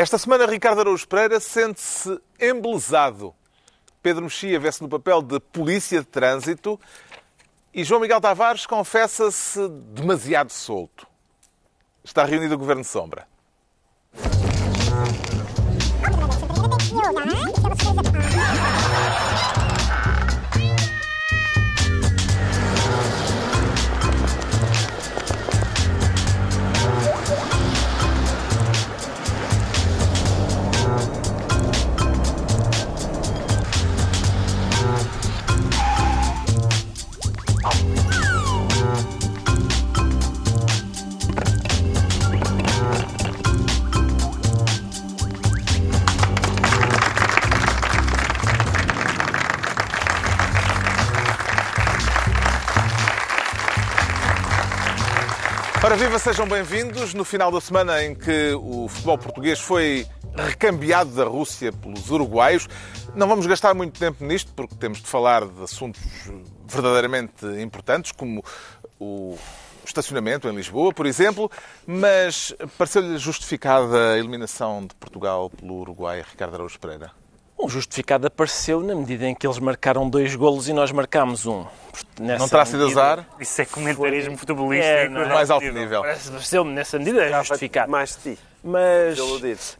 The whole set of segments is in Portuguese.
Esta semana, Ricardo Araújo Pereira sente-se embelezado. Pedro Mexia vê-se no papel de polícia de trânsito e João Miguel Tavares confessa-se demasiado solto. Está reunido o Governo Sombra. Ora, viva, sejam bem-vindos. No final da semana em que o futebol português foi recambiado da Rússia pelos uruguaios, não vamos gastar muito tempo nisto, porque temos de falar de assuntos verdadeiramente importantes, como o estacionamento em Lisboa, por exemplo, mas pareceu-lhe justificada a eliminação de Portugal pelo Uruguai, Ricardo Araújo Pereira? Bom, justificado apareceu na medida em que eles marcaram dois golos e nós marcámos um. Nessa não terá sido azar? Isso é comentarismo futebolístico. É, não, no mais alto nível. Pareceu-me nessa medida é justificado. Mais de ti. Mas,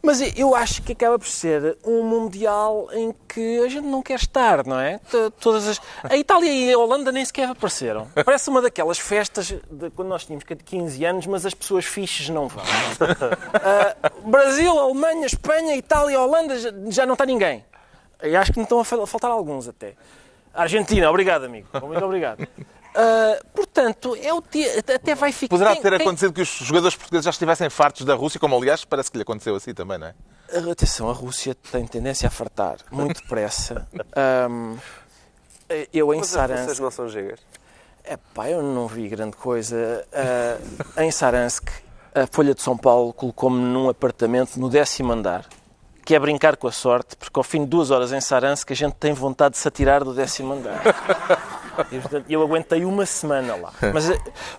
mas eu acho que acaba por ser um Mundial em que a gente não quer estar, não é? Todas as... A Itália e a Holanda nem sequer apareceram. Parece uma daquelas festas de quando nós tínhamos 15 anos, mas as pessoas fixes não vão. Ah, Brasil, Alemanha, Espanha, Itália, Holanda, já não está ninguém. E acho que não estão a fal- faltar alguns até. Argentina, obrigado, amigo. Muito obrigado. Ah, portanto, é o até vai ficar. Poderá ter quem- acontecido que os jogadores portugueses já estivessem fartos da Rússia, como aliás parece que lhe aconteceu assim também, não é? Atenção, a Rússia tem tendência a fartar muito depressa. Ahm, eu em Mas Saransk, não são gigas. epá, eu não vi grande coisa. Ah, em Saransk, a Folha de São Paulo colocou-me num apartamento no décimo andar, que é brincar com a sorte, porque ao fim de duas horas em Saransk a gente tem vontade de se atirar do décimo andar. Eu aguentei uma semana lá. Mas,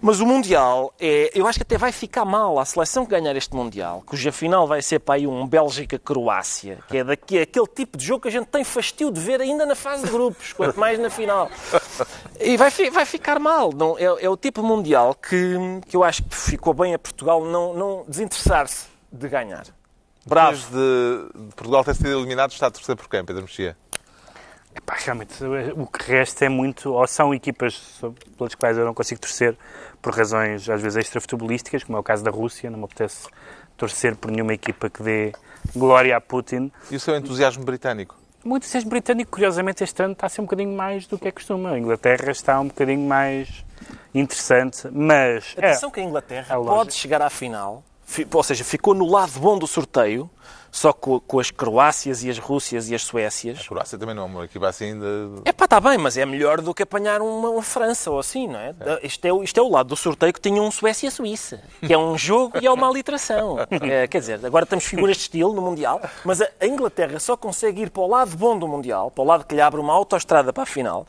mas o Mundial, é, eu acho que até vai ficar mal a seleção que ganhar este Mundial, cuja final vai ser para aí um Bélgica-Croácia, que é daqui, aquele tipo de jogo que a gente tem fastio de ver ainda na fase de grupos, quanto mais na final. E vai, vai ficar mal. Não, é, é o tipo Mundial que, que eu acho que ficou bem a Portugal não, não desinteressar-se de ganhar. Bravo. Depois de de Portugal ter sido eliminado, está a torcer por quem, Pedro Mexia? Epá, realmente, o que resta é muito. Ou são equipas pelas quais eu não consigo torcer por razões, às vezes, extra-futebolísticas, como é o caso da Rússia. Não me apetece torcer por nenhuma equipa que dê glória a Putin. E o seu entusiasmo britânico? O entusiasmo britânico, curiosamente, este ano está a ser um bocadinho mais do que é costume. A Inglaterra está um bocadinho mais interessante, mas. é, Atenção que a Inglaterra É pode chegar à final, fi- ou seja, ficou no lado bom do sorteio, só com, com as Croácias e as Rússias e as A Suécias. Croácia também não é uma equipa assim de... É pá, está bem, mas é melhor do que apanhar uma, uma França ou assim, não é? Isto, é? o- isto é o lado do sorteio que tinha um Suécia-Suíça, que é um jogo e é uma aliteração. É, quer dizer, agora temos figuras de estilo no Mundial, mas a, a Inglaterra só consegue ir para o lado bom do Mundial, para o lado que lhe abre uma autoestrada para a final,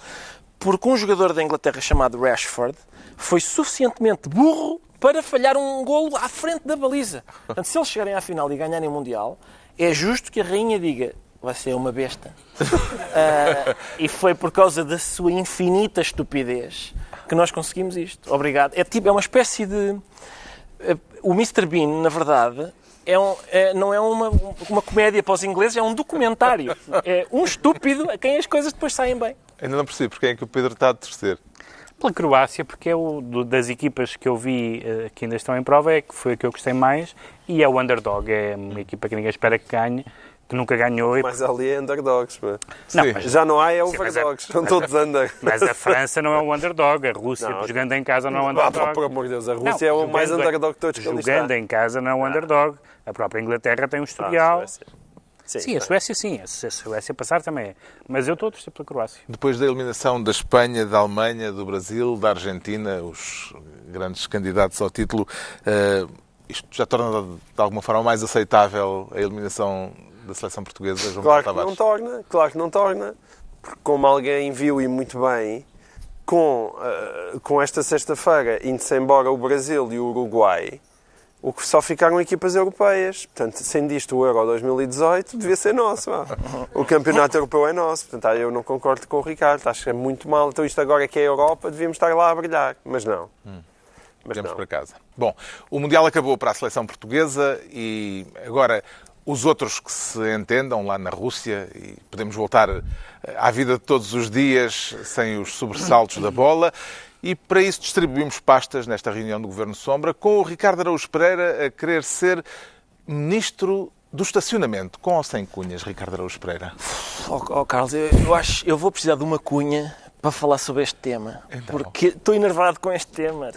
porque um jogador da Inglaterra chamado Rashford foi suficientemente burro para falhar um golo à frente da baliza. Portanto, se eles chegarem à final e ganharem o Mundial, é justo que a rainha diga vai ser uma besta. Ah, e foi por causa da sua infinita estupidez que nós conseguimos isto. Obrigado. É, tipo, é uma espécie de... eh, O Mr. Bean, na verdade, é um- é- não é uma, uma comédia para os ingleses, é um documentário. É um estúpido a quem as coisas depois saem bem. Ainda não percebo porque é que o Pedro está a torcer. Pela Croácia, porque é o das equipas que eu vi eh, que ainda estão em prova, é que foi a que eu gostei mais e é o underdog. É uma equipa que ninguém espera que ganhe, que nunca ganhou. E... Mas ali é underdogs. Não, mas, Já não há é overdogs. é- São todos é- under. mas a França não é o underdog, a Rússia Não, jogando em casa não é o Ah, underdog. por amor de Deus, a Não, Rússia é o mais underdog de todos que Jogando em casa não é o underdog. A própria Inglaterra tem um Ah, historial. Suécia. Sim, Sim, a Suécia sim. A Suécia passar também é. Mas eu estou a torcer pela Croácia. Depois da eliminação da Espanha, da Alemanha, do Brasil, da Argentina, os grandes candidatos ao título, eh, isto já torna de alguma forma mais aceitável a eliminação da seleção portuguesa, João Claro Paulo que não torna, claro que não torna, porque como alguém viu e muito bem, com, eh, com esta sexta-feira indo-se embora o Brasil e o Uruguai, o que só ficaram equipas europeias. Portanto, sendo isto o Euro 2018, devia ser nosso. O campeonato europeu é nosso. Portanto, ah, eu não concordo com o Ricardo. Acho que é muito mal. Então, isto agora que é a Europa, devíamos estar lá a brilhar. Mas não. Mas Vamos não. para casa. Bom, o Mundial acabou para a seleção portuguesa e agora os outros que se entendam lá na Rússia e podemos voltar eh, à vida de todos os dias sem os sobressaltos da bola. E para isso distribuímos pastas nesta reunião do Governo Sombra com o Ricardo Araújo Pereira a querer ser ministro do estacionamento. Com ou sem cunhas, Ricardo Araújo Pereira? Oh, oh, Carlos, eu, eu acho eu vou precisar de uma cunha para falar sobre este tema. Porque estou enervado com este tema.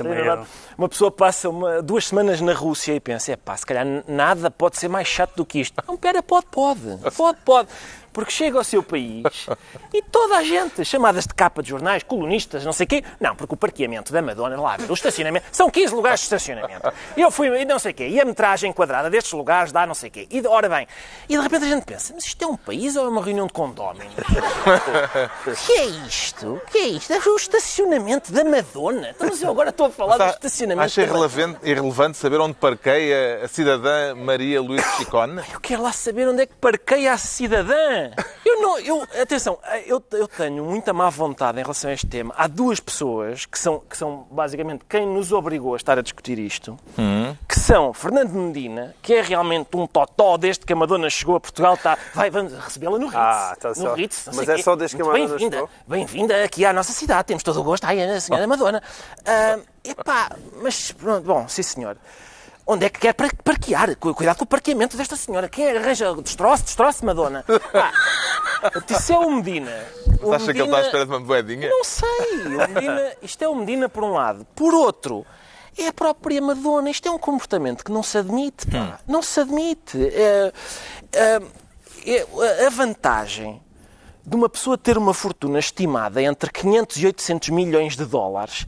Uma pessoa passa uma- duas semanas na Rússia e pensa, é pá, se calhar nada pode ser mais chato do que isto. Não, pera, pode, pode. Pode, pode. Porque chega ao seu país e toda a gente, chamadas de capa de jornais, colunistas, não sei o quê. Não, porque o parqueamento da Madonna, lá o estacionamento, são 15 lugares de estacionamento. Eu fui, e não sei o quê, e a metragem quadrada destes lugares dá não sei o quê. E, ora bem, e de repente a gente pensa, mas isto é um país ou é uma reunião de condóminos? O que é isto? O que é isto? É o estacionamento da Madonna. Então, mas eu agora estou a falar do estacionamento Acha da irrelevante, irrelevante saber onde parqueia a cidadã Maria Luísa Chicone? Eu quero lá saber onde é que parqueia a cidadã. Eu não, eu, atenção, eu, eu tenho muita má vontade em relação a este tema. Há duas pessoas que são, que são basicamente quem nos obrigou a estar a discutir isto, que são Fernando Medina, que é realmente um totó desde que a Madonna chegou a Portugal, está, vai, vamos recebê-la no Ritz. Ah, está no. Ritz, Mas é quê. só desde que a Madonna bem-vinda. chegou? Bem-vinda aqui à nossa cidade, temos todo o gosto. Ai, a senhora Madonna. Ah, epá, mas pronto, bom, sim senhor. Onde é que quer par- parquear? Cu- Cuidado com o parqueamento desta senhora. Quem arranja destroço, destroço, Madonna? Isso é o Medina. O Acha que ele está à Medina- espera de uma moedinha? Não sei. Medina, isto é o Medina por um lado. Por outro, é a própria Madonna. Isto é um comportamento que não se admite. pá. Não se admite. É- é- é- a vantagem de uma pessoa ter uma fortuna estimada entre 500 e 800 milhões de dólares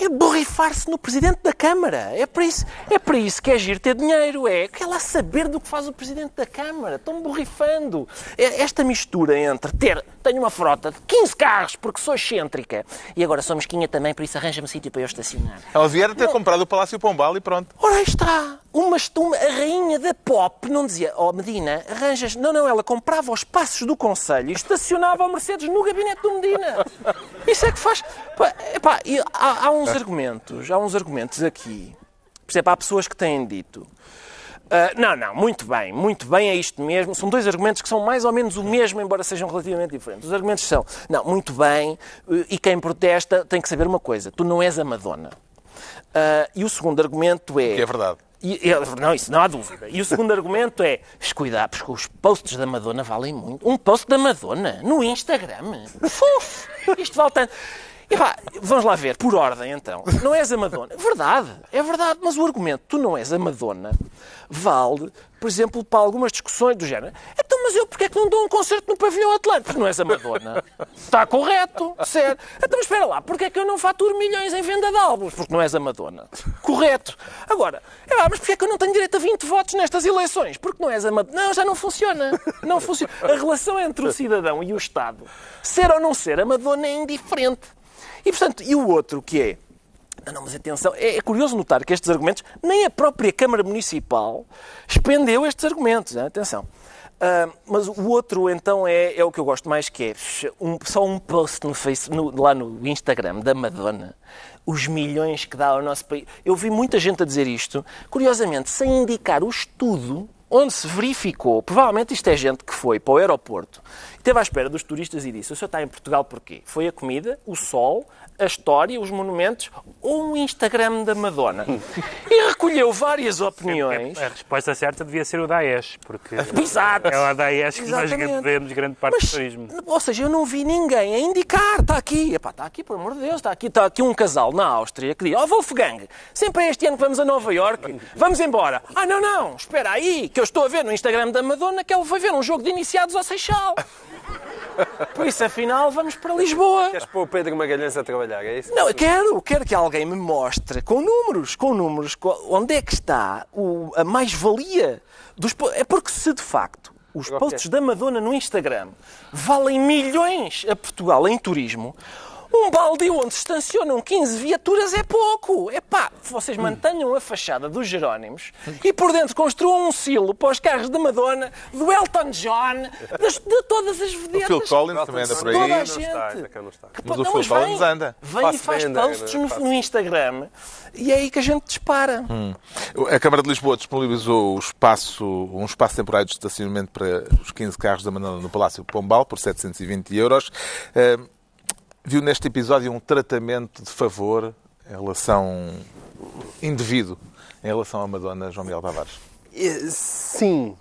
é borrifar-se no Presidente da Câmara. É para isso, é para isso que é giro ter dinheiro. É quer lá saber do que faz o Presidente da Câmara. Estão borrifando. É- Esta mistura entre ter, tenho uma frota de 15 carros porque sou excêntrica e agora sou mesquinha também, por isso arranja-me sítio para eu estacionar. Ela vier a ter comprado o Palácio Pombal e pronto. Ora, aí está. Uma, uma, a rainha da pop não dizia, ó Medina, arranjas. Não, não, ela comprava os passos do Conselho e estacionava o Mercedes no gabinete do Medina. Isso é que faz. Pá, epá, há, há uns argumentos, há uns argumentos aqui. Por exemplo, há pessoas que têm dito. "Ah, não, não, muito bem, muito bem, é isto mesmo. São dois argumentos que são mais ou menos o mesmo, embora sejam relativamente diferentes. Os argumentos são, não, muito bem, eh, e quem protesta tem que saber uma coisa: tu não és a Madonna. Ah, e o segundo argumento é. Que é verdade. E- e- não, isso não há dúvida. E o segundo argumento é: "Mas cuidado, porque os posts da Madonna valem muito. Um post da Madonna no Instagram. Fuf, isto vale tanto. E pá, vamos lá ver, por ordem então. Não és a Madonna. Verdade, é verdade, mas o argumento tu não és a Madonna vale, por exemplo, para algumas discussões do género. Então, mas eu porque é que não dou um concerto no pavilhão Atlântico? Porque não és a Madonna. Está correto, certo. Então, mas espera lá, porque é que eu não faturo milhões em venda de álbuns? Porque não és a Madonna. Correto. Agora, é lá, mas porque é que eu não tenho direito a 20 votos nestas eleições? Porque não és a Madonna. Não, já não funciona. Não funciona. A relação entre o cidadão e o Estado, ser ou não ser a Madonna é indiferente. E, portanto, e o outro que é não, mas atenção, é, é curioso notar que estes argumentos, nem a própria Câmara Municipal expendeu estes argumentos. hein? Atenção. Ah, mas o outro, então, é, é o que eu gosto mais, que é um- só um post no face, no- lá no Instagram da Madonna, os milhões que dá ao nosso país. Eu vi muita gente a dizer isto, curiosamente, sem indicar o estudo onde se verificou, provavelmente isto é gente que foi para o aeroporto, esteve à espera dos turistas e disse, o senhor está em Portugal porquê? Foi a comida, o sol, a história, os monumentos ou um Instagram da Madonna? E recolheu várias opiniões. A resposta certa devia ser o Daesh, porque Exato. é o Daesh que nós Exatamente. devemos grande parte Mas, do turismo. Ou seja, eu não vi ninguém a indicar, está aqui, Epá, está aqui, por amor de Deus, está aqui, está aqui um casal na Áustria que diz, ó Wolfgang, sempre é este ano que vamos a Nova Iorque, vamos embora. Ah, não, não, espera aí, que eu estou a ver no Instagram da Madonna que ela foi ver um jogo de iniciados ao Seixal. Por isso, afinal, vamos para Lisboa. Queres pôr o Pedro Magalhães a trabalhar, é isso? Não, eu quero, quero que alguém me mostre com números, com números, co- onde é que está o- a mais-valia dos. É porque se de facto os posts da Madonna no Instagram valem milhões a Portugal em turismo, Um baldio onde se estacionam 15 viaturas é pouco. É pá, vocês mantenham a fachada dos Jerónimos e por dentro construam um silo para os carros da Madonna, do Elton John, das- de, todas as vedetas. Phil Collins também anda por aí. Toda a Não gente. cá não está. Que Mas pô- o não, Phil Collins vem, anda. Vem e faz posts não no, no Instagram e é aí que a gente dispara. A Câmara de Lisboa disponibilizou o espaço, um espaço temporário de estacionamento para os 15 carros da Madonna no Palácio Pombal por 720 euros. Eh, Viu neste episódio um tratamento de favor em relação indevido em relação à Madonna João Miguel Tavares. Eh, Sim,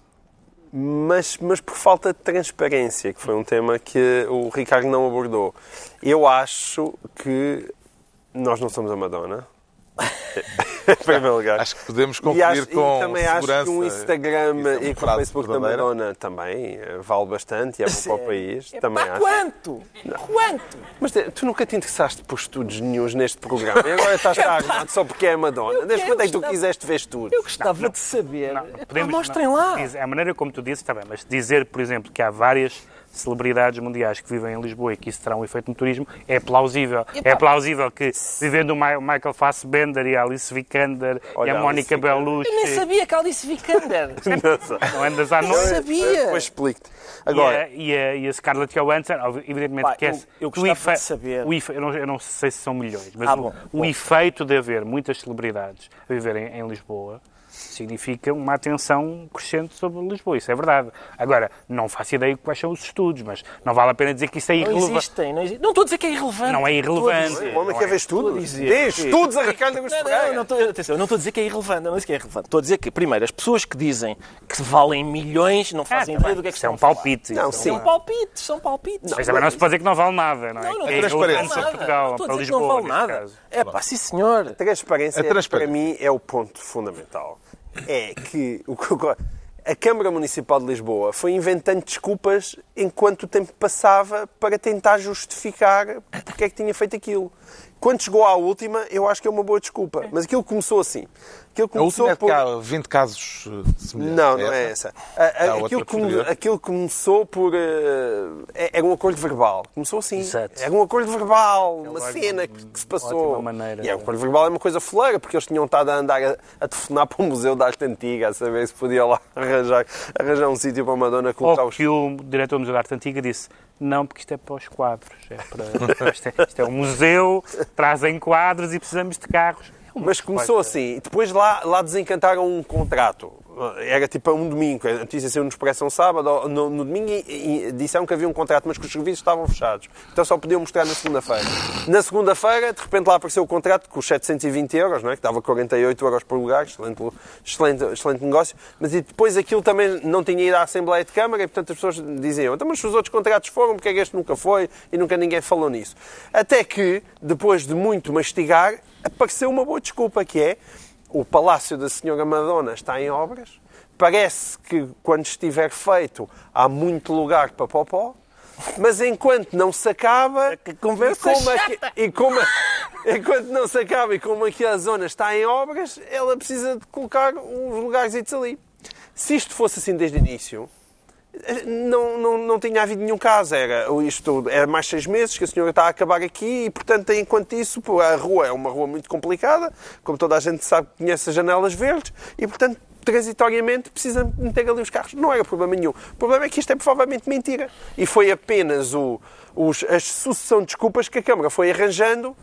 mas, mas por falta de transparência, que foi um tema que o Ricardo não abordou. Eu acho que nós não somos a Madonna. Em primeiro lugar. Acho que podemos E, concluir acho, com e também acho segurança. que um Instagram é e com o Facebook da. Madonna também eh, vale bastante e é bom para o país. É também pá, acho. quanto? Quanto? Mas tu nunca te interessaste por estudos nenhums neste programa e agora estás cá armado só porque é a Madonna. Eu Desde quando é que tu quiseste ver estudos? Eu gostava de saber. Não, podemos- mostrem não, lá. diz- A maneira como tu dizes está bem, mas dizer, por exemplo, que há várias celebridades mundiais que vivem em Lisboa e que isso terá um efeito no turismo é plausível. É plausível que, vivendo o Michael Fassbender e a Alice Vikander Olha, e a Mónica. Bellucci, Eu nem sabia que a Alice Vikander. não andas à Não noite. sabia. Depois explico-te. E Agora, a, e, a, e a Scarlett Johansson, evidentemente Pá, que é, eu- eu o efe- de saber. o efe- eu, não, eu não sei se são milhões, mas Ah, o, bom, o bom. efeito de haver muitas celebridades a viverem em Lisboa significa uma atenção crescente sobre Lisboa, isso é verdade. Agora, não faço ideia quais são os estudos, mas não vale a pena dizer que isso é Não irrelevante. existem. Não, exi- não estou a dizer que é irrelevante. Não é irrelevante. O homem não quer é. ver estudos? dizer Dê estudos a Ricardo Augusto Não, não, não estou, atenção, eu não estou a dizer que é irrelevante, não é isso que é irrelevante. Estou a dizer que, primeiro, as pessoas que dizem que valem milhões não fazem Ah, ideia tá do que é que isso é estão um a falar. palpite. Não, isso sim. é São palpites, são palpites. Mas também não se pode dizer que não vale nada, não é? Não, não, é transparência. irrelevante para. Portugal, para que não Lisboa, vale nada. É pá, sim senhor. Transparência, A transparência. para mim, é o ponto fundamental. É que o que eu- a Câmara Municipal de Lisboa foi inventando desculpas enquanto o tempo passava para tentar justificar porque é que tinha feito aquilo. Quando chegou à última, eu acho que é uma boa desculpa. Mas aquilo começou assim. Aquilo A começou última é que por... há 20 casos eh, semelhantes. Não, não é essa. A- a- aquilo, come- aquilo começou por. é- era um acordo verbal. Começou assim. Exato. Era um acordo verbal, uma logo cena que, que se passou. ótima maneira. E é, um acordo verbal é uma coisa foleira, porque eles tinham estado a andar a, a telefonar para o Museu da Arte Antiga, a saber se podia lá arranjar, arranjar um sítio para a Madonna colocar Ou os. que o diretor do Museu da Arte Antiga disse não, porque isto é para os quadros. É para, isto, é, isto é um museu, trazem quadros e precisamos de carros. Mas começou assim. E depois lá, lá desencantaram um contrato. Era tipo um domingo. A notícia saiu no Expresso um sábado. No, no domingo e, e disseram que havia um contrato, mas que os serviços estavam fechados. Então só podiam mostrar na segunda-feira. Na segunda-feira, de repente lá apareceu o contrato com os 720 euros, não é? que dava 48 euros por lugar. Excelente, excelente, excelente negócio. Mas depois aquilo também não tinha ido à Assembleia de Câmara e, portanto, as pessoas diziam então, mas se os outros contratos foram, porque é que este nunca foi? E nunca ninguém falou nisso. Até que, depois de muito mastigar, apareceu uma boa desculpa, que é o Palácio da Senhora Madonna está em obras. Parece que quando estiver feito há muito lugar para popó, mas enquanto não se acaba, Que conversa e como aqui- e como, enquanto não se acaba e como aquela zona está em obras, ela precisa de colocar uns lugares ali. Se isto fosse assim desde o início, não, não, não tinha havido nenhum caso. Era, isto, era mais seis meses que a senhora está a acabar aqui e, portanto, enquanto isso, a rua é uma rua muito complicada, como toda a gente sabe, conhece as janelas verdes e, portanto, transitoriamente precisa meter ali os carros. Não era problema nenhum. O problema é que isto é provavelmente mentira. E foi apenas o, os, a sucessão de desculpas que a Câmara foi arranjando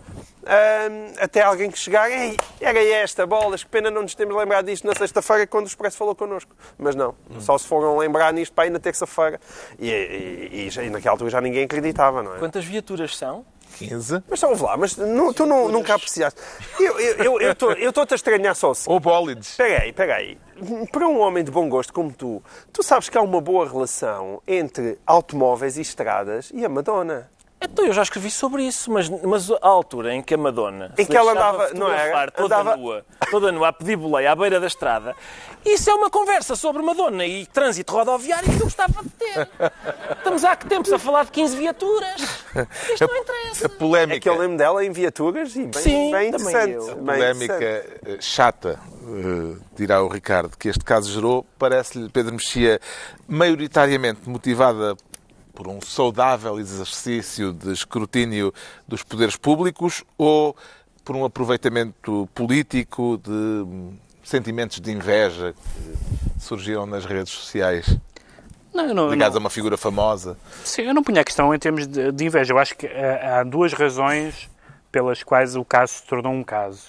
hum, até alguém que chegar. Ei, era esta, bolas, que pena não nos temos lembrado disto na sexta-feira quando o Expresso falou connosco. Mas não, só se foram lembrar nisto para ir na terça-feira. E, e, e e naquela altura já ninguém acreditava, não é? Quantas viaturas são? 15. Mas só ouve lá, mas não- tu não, nunca apreciaste. Eu estou eu, eu, tô- eu estou-te a estranhar só assim. Ou bólides. Espera aí, espera aí. Para um homem de bom gosto como tu, tu sabes que há uma boa relação entre automóveis e estradas e a Madonna. Então, eu já escrevi sobre isso, mas, mas a altura em que a Madonna Em se que ela andava- não era? fotografar toda Andava- nua, toda nua, a pedir boleia à beira da estrada, isso é uma conversa sobre Madonna e trânsito rodoviário que eu gostava de ter. Estamos há que tempos a falar de 15 viaturas. Isto não interessa. A polémica, É que eu lembro dela em viaturas e bem, Sim, bem interessante. eu. bem polémica interessante. eh, chata, eh, dirá o Ricardo, que este caso gerou, parece-lhe, Pedro Mexia, maioritariamente motivada por um saudável exercício de escrutínio dos poderes públicos ou por um aproveitamento político de sentimentos de inveja que surgiram nas redes sociais? Não, não, Ligados não- a uma figura famosa? Sim, eu não punha a questão em termos de, de inveja. Eu acho que eh, há duas razões pelas quais o caso se tornou um caso.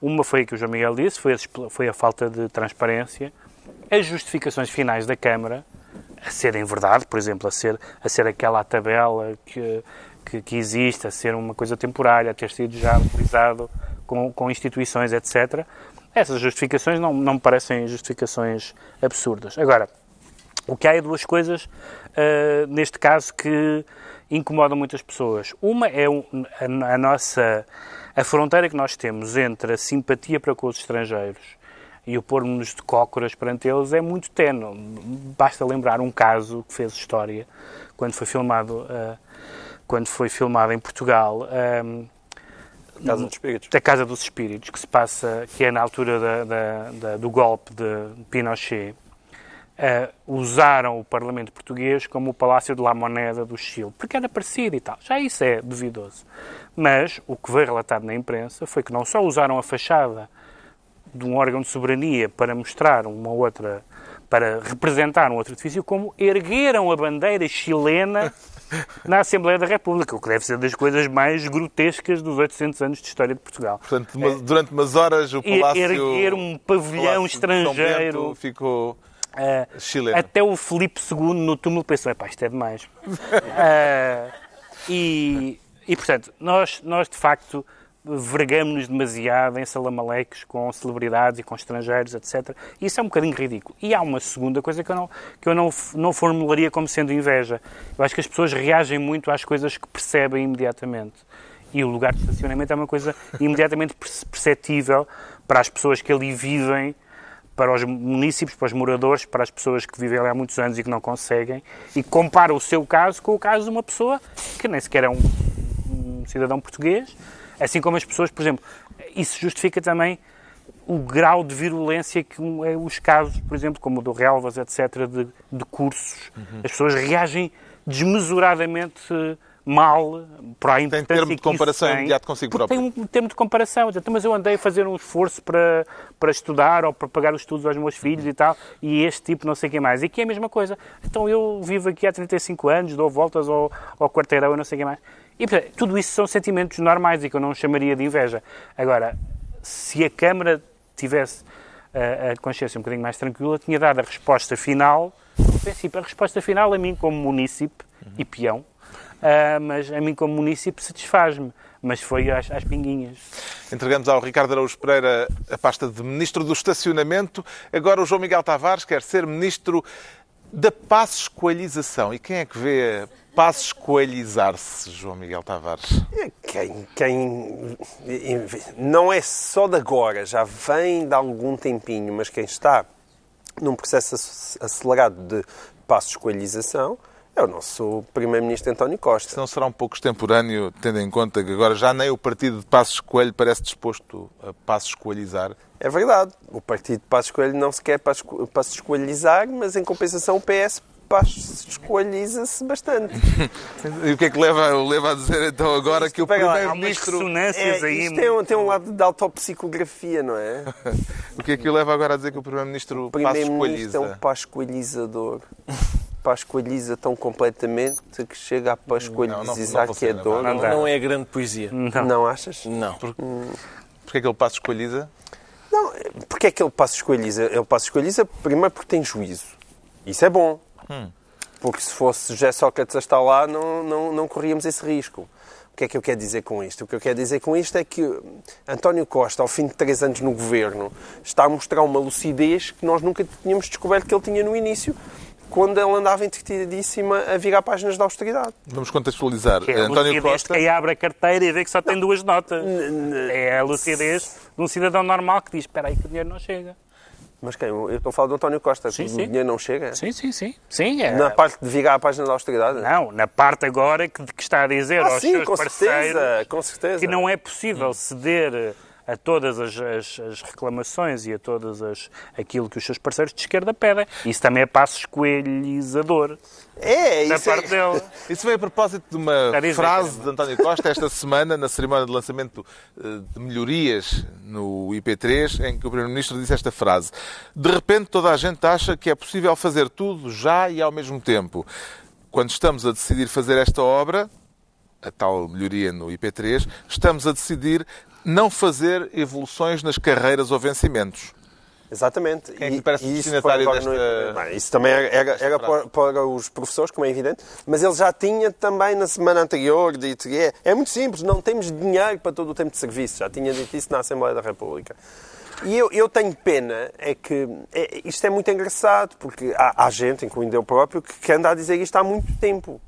Uma foi a que o João Miguel disse, foi a, foi a falta de transparência. As justificações finais da Câmara, a serem verdade, por exemplo, a ser, a ser aquela tabela que, que, que existe, a ser uma coisa temporária, a ter sido já utilizado com, com instituições, etc. Essas justificações não, não me parecem justificações absurdas. Agora, o que há é duas coisas, ah, neste caso, que incomodam muitas pessoas. Uma é a, a nossa a fronteira que nós temos entre a simpatia para com os estrangeiros e o pôr-nos de cócoras perante eles é muito tenue. Basta lembrar um caso que fez história quando foi filmado, ah, quando foi filmado em Portugal. ah, Casa dos Espíritos. da Casa dos Espíritos, que se passa, que é na altura da- da- da- do golpe de Pinochet, eh, usaram o Parlamento Português como o Palácio de La Moneda do Chile, porque era parecido e tal. Já isso é duvidoso. Mas o que veio relatado na imprensa foi que não só usaram a fachada de um órgão de soberania para mostrar uma outra, para representar um outro edifício, como ergueram a bandeira chilena na Assembleia da República, o que deve ser das coisas mais grotescas dos 800 anos de história de Portugal. Portanto, uma- durante umas horas o Palácio... erguer um pavilhão estrangeiro. Bento ficou Ah, chileno. até o Filipe II no túmulo pensou, epá, isto é demais. Ah, e, e, portanto, nós, nós de facto vergamos-nos demasiado em salamaleques com celebridades e com estrangeiros, etc. Isso é um bocadinho ridículo. E há uma segunda coisa que eu, não, que eu não, não formularia como sendo inveja. Eu acho que as pessoas reagem muito às coisas que percebem imediatamente. E o lugar de estacionamento é uma coisa imediatamente perce- perceptível para as pessoas que ali vivem para os municípios, para os moradores, para as pessoas que vivem ali há muitos anos e que não conseguem, e compara o seu caso com o caso de uma pessoa que nem sequer é um, um cidadão português, assim como as pessoas, por exemplo, isso justifica também o grau de virulência que é os casos, por exemplo, como o do Relvas, etc., de, de cursos. As pessoas reagem desmesuradamente eh, mal para a importância termo de que comparação tem, imediato consigo próprio. tem um termo de comparação. Dizer, "Então, mas eu andei a fazer um esforço para, para estudar ou para pagar os estudos aos meus filhos e tal, e este tipo não sei o que mais. E aqui é a mesma coisa. Então eu vivo aqui há 35 anos, dou voltas ao, ao quarteirão e não sei o que mais. E portanto, tudo isso são sentimentos normais e que eu não chamaria de inveja. Agora, se a Câmara tivesse a, a consciência um bocadinho mais tranquila, tinha dado a resposta final, no princípio, a resposta final a mim como munícipe e peão, ah, mas a mim como munícipe satisfaz-me. Mas foi às, às pinguinhas. Entregamos ao Ricardo Araújo Pereira a pasta de Ministro do Estacionamento. Agora o João Miguel Tavares quer ser Ministro da Passo-Escoalhização. E quem é que vê a passo-escoalhizar-se, João Miguel Tavares? Quem, quem não é só de agora, já vem de algum tempinho, mas quem está num processo ac- acelerado de passo-escoalhização é o nosso Primeiro-Ministro António Costa. Se não será um pouco extemporâneo, tendo em conta que agora já nem o partido de Passos Coelho parece disposto a passo-escoalhizar. É verdade, o partido de Passos Coelho não se quer passo- passo-escoalhizar, mas em compensação o PS passo-escoalhiza-se bastante. E o que é que leva, o leva a dizer então agora que o Primeiro-Ministro... É, aí. isto tem um, tem um lado de autopsicografia, não é? O que é que o leva agora a dizer que o Primeiro-Ministro O Primeiro-Ministro é um pascoalizador. Pascoaliza tão completamente que chega a pascoalizar não que é dor. Não Não, é grande poesia. Não. Não achas? Não. Porquê é que ele passo-escoalhiza? Não, porque é que ele passo escolhiza? Ele passo escolhiza primeiro porque tem juízo. Isso é bom. Porque se fosse José Sócrates a estar lá, não, não, não corríamos esse risco. O que é que eu quero dizer com isto? O que eu quero dizer com isto é que António Costa, ao fim de três anos no governo, está a mostrar uma lucidez que nós nunca tínhamos descoberto que ele tinha no início, quando ele andava entretidíssima a virar páginas de austeridade. Vamos contextualizar. Que é a António lucidez Costa... de quem abre a carteira e vê que só tem duas notas. É a lucidez de um cidadão normal que diz, espera aí que o dinheiro não chega. Mas quem? Eu estou a falar do António Costa. Sim, que sim. O dinheiro não chega? Sim, sim, sim. Sim, é. Na parte de virar a página da austeridade? Não, na parte agora que, que está a dizer Ah, aos sim, seus com parceiros certeza, com certeza. que não é possível ceder a todas as, as, as reclamações e a todas as, aquilo que os seus parceiros de esquerda pedem. Isso também é passo escoelhizador É, da isso é- parte dele. Isso veio a propósito de uma frase de António Costa esta semana, na cerimónia de lançamento eh, de melhorias no IP3, em que o Primeiro-Ministro disse esta frase. De repente toda a gente acha que é possível fazer tudo já e ao mesmo tempo. Quando estamos a decidir fazer esta obra, a tal melhoria no IP3, estamos a decidir não fazer evoluções nas carreiras ou vencimentos. Exatamente. Quem é que E- parece e isso desta- no- Bem, isso também era, era, era para, para os professores, como é evidente, mas ele já tinha também na semana anterior dito que é, é muito simples, não temos dinheiro para todo o tempo de serviço. Já tinha dito isso na Assembleia da República. E eu, eu tenho pena, é que é- isto é muito engraçado, porque há, há gente, incluindo eu próprio, que, que anda a dizer isto há muito tempo.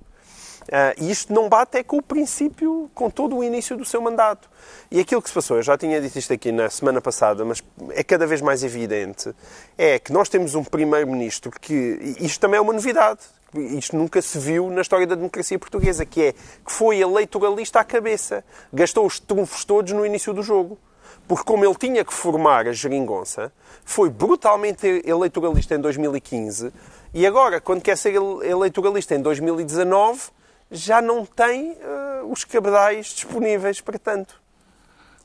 Ah, e isto não bate é com o princípio, com todo o início do seu mandato. E aquilo que se passou, eu já tinha dito isto aqui na semana passada, mas é cada vez mais evidente, é que nós temos um primeiro-ministro que, isto também é uma novidade, isto nunca se viu na história da democracia portuguesa, que é que foi eleitoralista à cabeça, gastou os trunfos todos no início do jogo. Porque como ele tinha que formar a geringonça, foi brutalmente eleitoralista em 2015 e agora, quando quer ser ele- eleitoralista em 2019, já não tem eh, os cabedais disponíveis para tanto.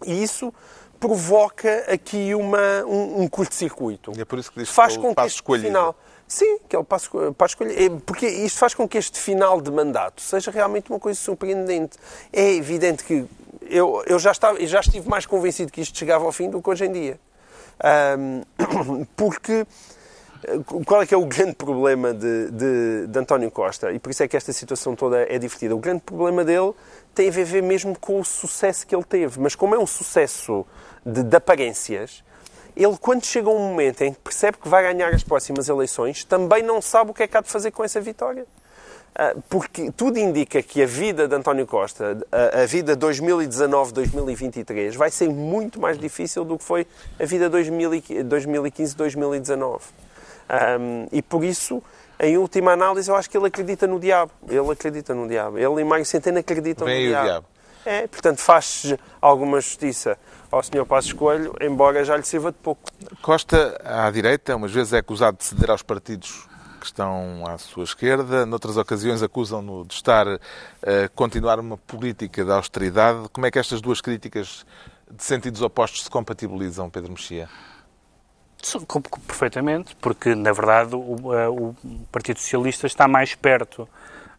E isso provoca aqui uma, um, um curto-circuito. É por isso que diz que faz é o com que este escolhido. final... Sim, que é o passo, passo escolhido. É, Porque isto faz com que este final de mandato seja realmente uma coisa surpreendente. É evidente que eu, eu já, estava, já estive mais convencido que isto chegava ao fim do que hoje em dia. Ahm, porque qual é que é o grande problema de, de, de António Costa? E por isso é que esta situação toda é divertida. O grande problema dele tem a ver mesmo com o sucesso que ele teve. Mas como é um sucesso de, de aparências, ele, quando chega um momento em que percebe que vai ganhar as próximas eleições, também não sabe o que é que há de fazer com essa vitória. Ah, Porque tudo indica que a vida de António Costa, a vida 2019-2023, vai ser muito mais difícil do que foi a vida 2015-2019. E por isso, em última análise, eu acho que ele acredita no diabo. Ele acredita no diabo. Ele e Mário Centeno acreditam aí no diabo. diabo. É, portanto, faz alguma justiça ao Sr. Passos Coelho, embora já lhe sirva de pouco. Costa, à direita, umas vezes é acusado de ceder aos partidos que estão à sua esquerda, noutras ocasiões acusam-no de estar a continuar uma política de austeridade. Como é que estas duas críticas de sentidos opostos se compatibilizam, Pedro Mexia? Perfeitamente, porque na verdade o, eh, o Partido Socialista está mais perto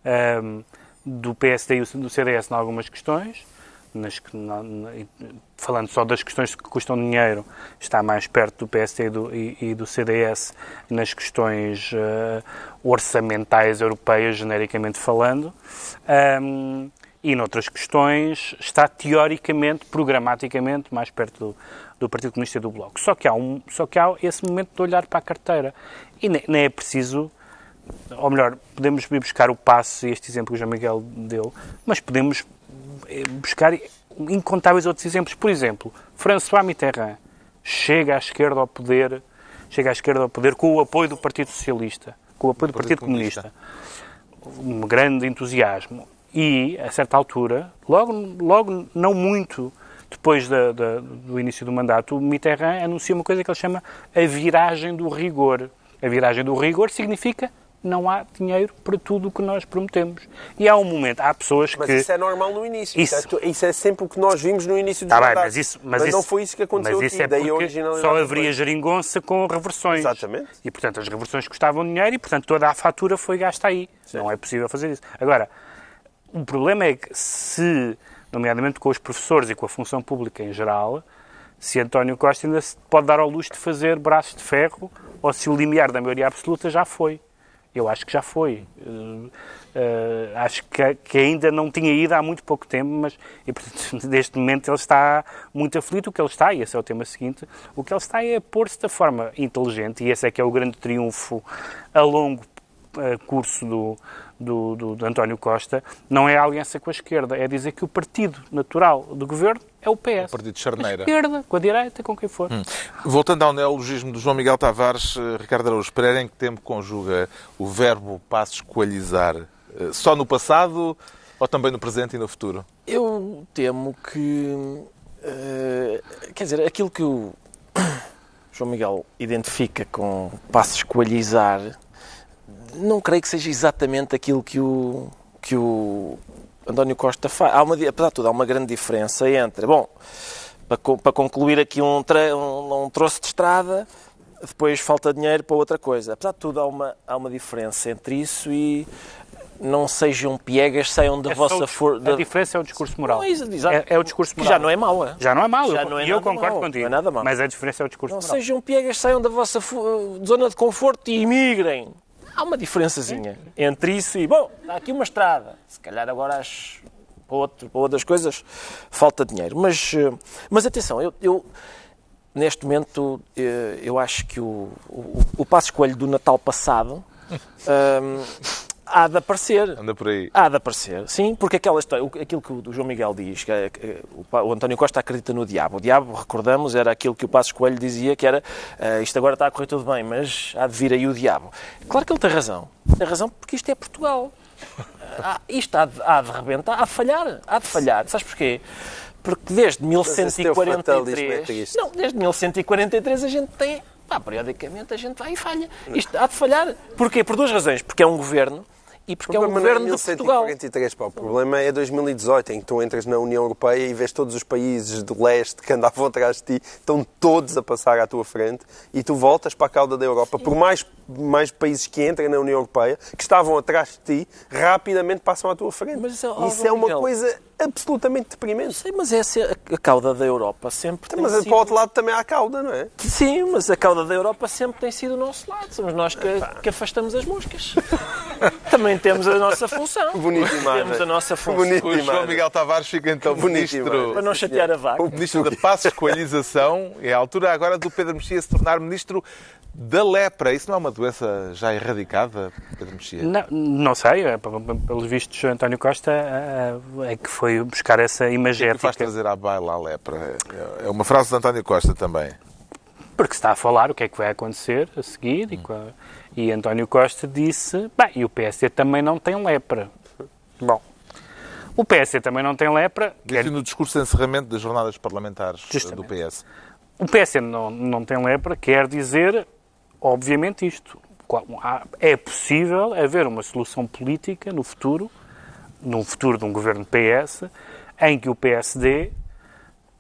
ehm, do PSD e do CDS em algumas questões, nas na- na- falando só das questões que custam dinheiro, está mais perto do PSD e do, e- e do CDS nas questões eh, orçamentais europeias, genericamente falando. Ehm, e noutras questões está teoricamente, programaticamente, mais perto do, do Partido Comunista e do Bloco. Só que, há um, só que há esse momento de olhar para a carteira. E nem, nem é preciso, ou melhor, podemos ir buscar o passo, este exemplo que o João Miguel deu, mas podemos eh, buscar incontáveis outros exemplos. Por exemplo, François Mitterrand chega à esquerda ao poder, chega à esquerda ao poder com o apoio do Partido Socialista, com o apoio do Partido Partido Comunista um grande entusiasmo. E, a certa altura, logo, logo não muito depois da- da- do início do mandato, o Mitterrand anuncia uma coisa que ele chama a viragem do rigor. A viragem do rigor significa não há dinheiro para tudo o que nós prometemos. E há um momento, há pessoas Mas que... isso é normal no início. Isso, é, tu- isso é sempre o que nós vimos no início do Tá bem, mandato. mas isso, mas, não isso- foi isso que aconteceu mas isso aqui. é daí só haveria geringonça com reversões. Exatamente. E, portanto, as reversões custavam dinheiro e, portanto, toda a fatura foi gasta aí. Não é possível fazer isso. Agora, o problema é que se, nomeadamente com os professores e com a função pública em geral, se António Costa ainda se pode dar ao luxo de fazer braços de ferro ou se o limiar da maioria absoluta já foi. Eu acho que já foi. Eh, eh, acho que, que ainda não tinha ido há muito pouco tempo, mas e, portanto, neste momento ele está muito aflito. O que ele está, e esse é o tema seguinte, o que ele está é pôr-se da forma inteligente, e esse é que é o grande triunfo a longo curso do, do, do, de António Costa, não é a aliança com a esquerda, é dizer que o partido natural do governo é o PS. Partido de Charneira. Com a esquerda, com a direita, com quem for. Voltando ao neologismo do João Miguel Tavares, eh, Ricardo Araújo Pereira, em que tempo conjuga o verbo passo escoalhizar? Eh, Só no passado ou também no presente e no futuro? Eu temo que eh, quer dizer, aquilo que o João Miguel identifica com passos coalhizar, não creio que seja exatamente aquilo que o, que o António Costa faz. Há uma, apesar de tudo, há uma grande diferença entre, bom, para, para concluir aqui um, um, um troço de estrada, depois falta dinheiro para outra coisa. Apesar de tudo, há uma, há uma diferença entre isso e não sejam piegas, saiam da É vossa força. A diferença é o discurso moral. Não, é. É, o discurso Que moral. já não é mau, é? Já não é mau. Já eu, não é e eu concordo mau, contigo. não é nada mau. Mas a diferença é o discurso Não moral. sejam piegas, saiam da vossa zona de conforto e imigrem. Há uma diferençazinha entre isso e, bom, há aqui uma estrada. Se calhar agora as, para, outro- para outras coisas falta dinheiro. Mas, eh, mas atenção, eu, eu, neste momento eh, eu acho que o, o, o passo escolho do Natal passado hum, há de aparecer. Anda por aí. Há de aparecer, sim, porque aquela história, aquilo que o João Miguel diz, que, é- que o, António Costa acredita no diabo. O diabo, recordamos, era aquilo que o Passos Coelho dizia, que era "Ah, isto agora está a correr tudo bem, mas há de vir aí o diabo. Claro que ele tem razão. Tem razão porque isto é Portugal. Ah, isto há de, há de rebentar, há de falhar, há de falhar. Sabes porquê? Porque desde esse teu fatalismo é 1143... triste. Não, desde 1143 a gente tem... Pá, periodicamente a gente vai e falha. Isto há de falhar. Porquê? Por duas razões. Porque é um governo e porque é um problema não governo de Portugal. 1143, pá. O problema é 2018, em que tu entras na União Europeia e vês todos os países do leste que andavam atrás de ti, estão todos a passar à tua frente e tu voltas para a cauda da Europa. Por mais, mais países que entrem na União Europeia, que estavam atrás de ti, rapidamente passam à tua frente. Mas isso é- isso é uma Miguel. coisa absolutamente deprimente. Sei, mas essa é a cauda da Europa sempre tem Mas sido... para o outro lado também há a cauda, não é? Sim, mas a cauda da Europa sempre tem sido o nosso lado. Somos nós que, que afastamos as moscas. Também temos a nossa função. Bonita imagem. Temos a nossa função. Bonito. O João. Miguel Tavares fica então Bonita imagem. Para ministro, não chatear a vaca. o ministro da Paz, Escolhização. É a altura agora do Pedro Mexia se tornar ministro da lepra. Isso não é uma doença já erradicada, Pedro Mexia? Não, não sei, é, pelos vistos, António Costa eh, é que foi buscar essa O que imagética. faz trazer à baila a lepra? É uma frase de António Costa também. Porque está a falar o que é que vai acontecer a seguir e, qua- e António Costa disse, bem, e o PSD também não tem lepra. Bom, o PSD também não tem lepra, quer no discurso de encerramento das jornadas parlamentares eh, do Justamente. PS. O PSD não, não tem lepra, quer dizer, obviamente, isto. É possível haver uma solução política no futuro, num futuro de um governo PS, em que o PSD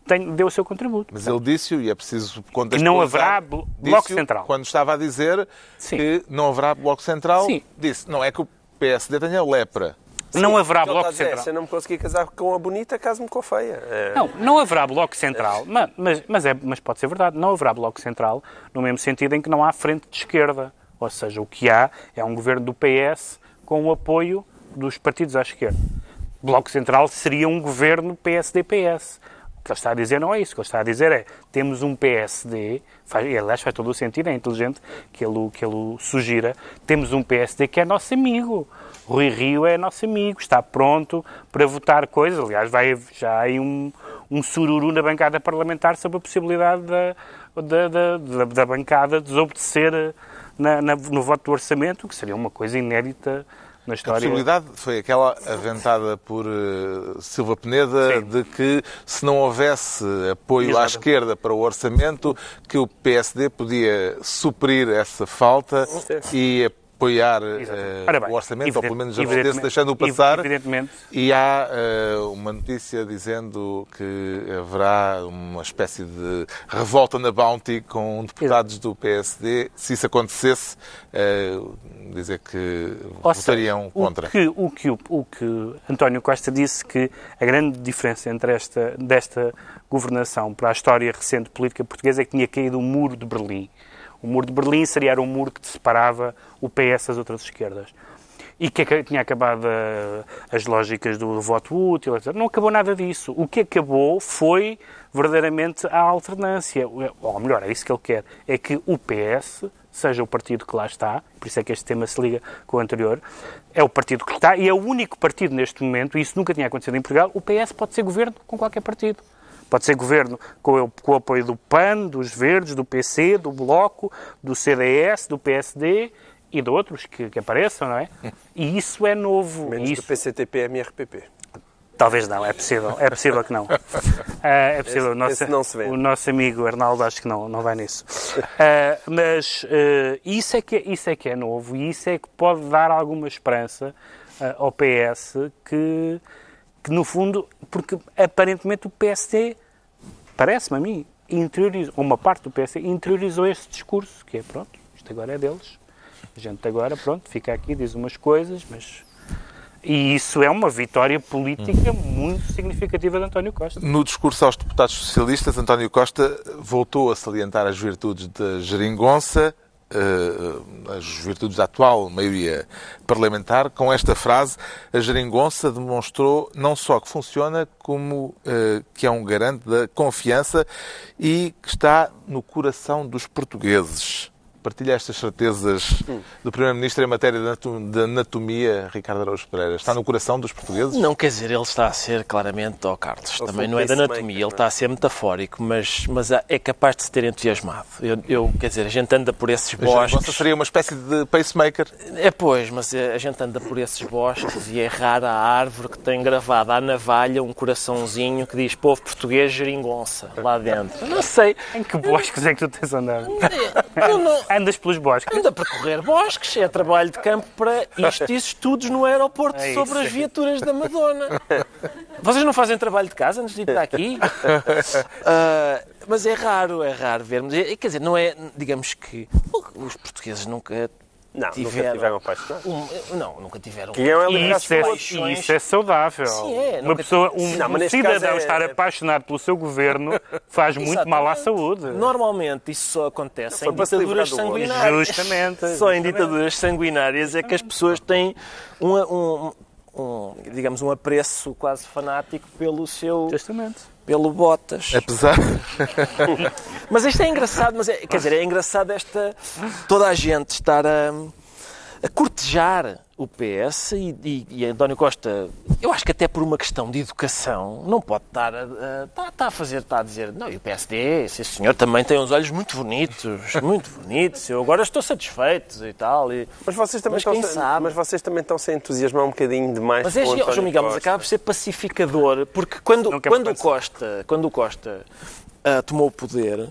tem, dê o seu contributo. Mas ele disse-o, e é preciso contextualizar, não haverá Bloco Central. Quando estava a dizer Sim. que não haverá Bloco Central, Sim. disse, não é que o PSD tenha lepra. Não haverá Bloco Central. Se eu não me conseguir casar com a bonita, caso-me com a feia. É. Não, não haverá bloco central, ma- mas, mas, é, mas pode ser verdade, não haverá bloco central no mesmo sentido em que não há frente de esquerda. Ou seja, o que há é um governo do PS com o apoio dos partidos à esquerda. Bloco central seria um governo PSD-PS. Que ele está a dizer não é isso. O que ele está a dizer é temos um PSD, faz, e aliás faz todo o sentido, é inteligente que ele, que ele sugira, temos um PSD que é nosso amigo. Rui Rio é nosso amigo, está pronto para votar coisas. Aliás, vai, já há aí um, um sururu na bancada parlamentar sobre a possibilidade da, da, da, da, da bancada desobedecer eh, na, na- no voto do orçamento, que seria uma coisa inédita na A história. possibilidade foi aquela aventada por eh, Silva Peneda Sim. de que se não houvesse apoio à Exatamente. esquerda para o orçamento, que o PSD podia suprir essa falta e apoiar eh, bem, o orçamento, ou pelo menos abster-se deixando-o passar. Evidentemente, E há eh, uma notícia dizendo que haverá uma espécie de revolta na Bounty com deputados do PSD. Se isso acontecesse, eh, dizer que Ou seja, votariam contra. O que, o, que, o que António Costa disse que a grande diferença entre esta, desta governação para a história recente política portuguesa é que tinha caído o muro de Berlim. O muro de Berlim seria um muro que separava o PS das outras esquerdas. E que aca- tinha acabado a- as lógicas do voto útil, etc. Não acabou nada disso. O que acabou foi verdadeiramente a alternância. Ou melhor, é isso que ele quer. É que o PS seja o partido que lá está, por isso é que este tema se liga com o anterior, é o partido que está e é o único partido neste momento, e isso nunca tinha acontecido em Portugal, o PS pode ser governo com qualquer partido. Pode ser governo com o, com o apoio do PAN, dos Verdes, do PC, do Bloco, do CDS, do PSD e de outros que, que apareçam, não é? E isso é novo. Menos isso, do PCTP, MRPP. Talvez não, é possível. É possível que não. Eh, é possível. Esse- o, nosso, esse o nosso amigo Arnaldo acho que não, não vai nisso. Eh, mas eh, isso, é que, é- isso é que é novo e isso é que pode dar alguma esperança ao PS que, que, no fundo, porque aparentemente o PSD, parece-me a mim, interiorizou, uma parte do PSD interiorizou esse discurso, que é pronto, isto agora é deles. A gente agora, pronto, fica aqui, diz umas coisas, mas. E isso é uma vitória política muito significativa de António Costa. No discurso aos deputados socialistas, António Costa voltou a salientar as virtudes da geringonça, as virtudes da atual maioria parlamentar, com esta frase: a geringonça demonstrou não só que funciona, como eh, que é um garante da confiança e que está no coração dos portugueses. Partilha estas certezas do Primeiro-Ministro em matéria de anato- de anatomia, Ricardo Araújo Pereira. Está no coração dos portugueses? Não, quer dizer, ele está a ser claramente, ó Carlos, Ou também não é da anatomia, é? ele está a ser metafórico, mas, mas é capaz de se ter entusiasmado. Eu, eu, quer dizer, a gente anda por esses bosques. seria uma espécie de pacemaker. É, pois, mas a gente anda por esses bosques e é rara a árvore que tem gravada à navalha um coraçãozinho que diz povo português geringonça lá dentro. Não sei. Em que bosques é que tu tens andado? Eu não, Andas pelos bosques? Anda a percorrer bosques, é trabalho de campo para isto e estudos no aeroporto É sobre as viaturas da Madonna. Vocês não fazem trabalho de casa antes de ir para aqui? Ah, mas é raro, é raro vermos. É, Quer dizer, não é, digamos que os portugueses nunca Não, tiveram. nunca tiveram apaixonados. um- não, nunca tiveram. Queriam é E ligar isso, é, paixões. isso é saudável. Sim, é, Uma pessoa, um, Não, um cidadão é- estar apaixonado pelo seu governo faz muito mal à saúde. Normalmente isso só acontece em ditaduras sanguinárias. Justamente, Só em ditaduras sanguinárias é que as pessoas têm um, um- um, digamos, um apreço quase fanático pelo seu, Justamente. pelo Botas. Apesar. Mas isto é engraçado, mas é, quer dizer, é engraçado esta toda a gente estar a, a cortejar o PS e, e, e António Costa, eu acho que até por uma questão de educação, não pode estar a, a, está, está a fazer, está a dizer, não, e o PSD, esse senhor também tem uns olhos muito bonitos, muito bonitos, eu agora estou satisfeito e tal. E, Mas vocês também, Mas estão, quem se- sabe? mas vocês também estão -se a entusiasmar um bocadinho demais Mas é, com o João Miguel, mas acaba por ser pacificador, porque quando, quando, o. Costa, quando o Costa ah, tomou o poder,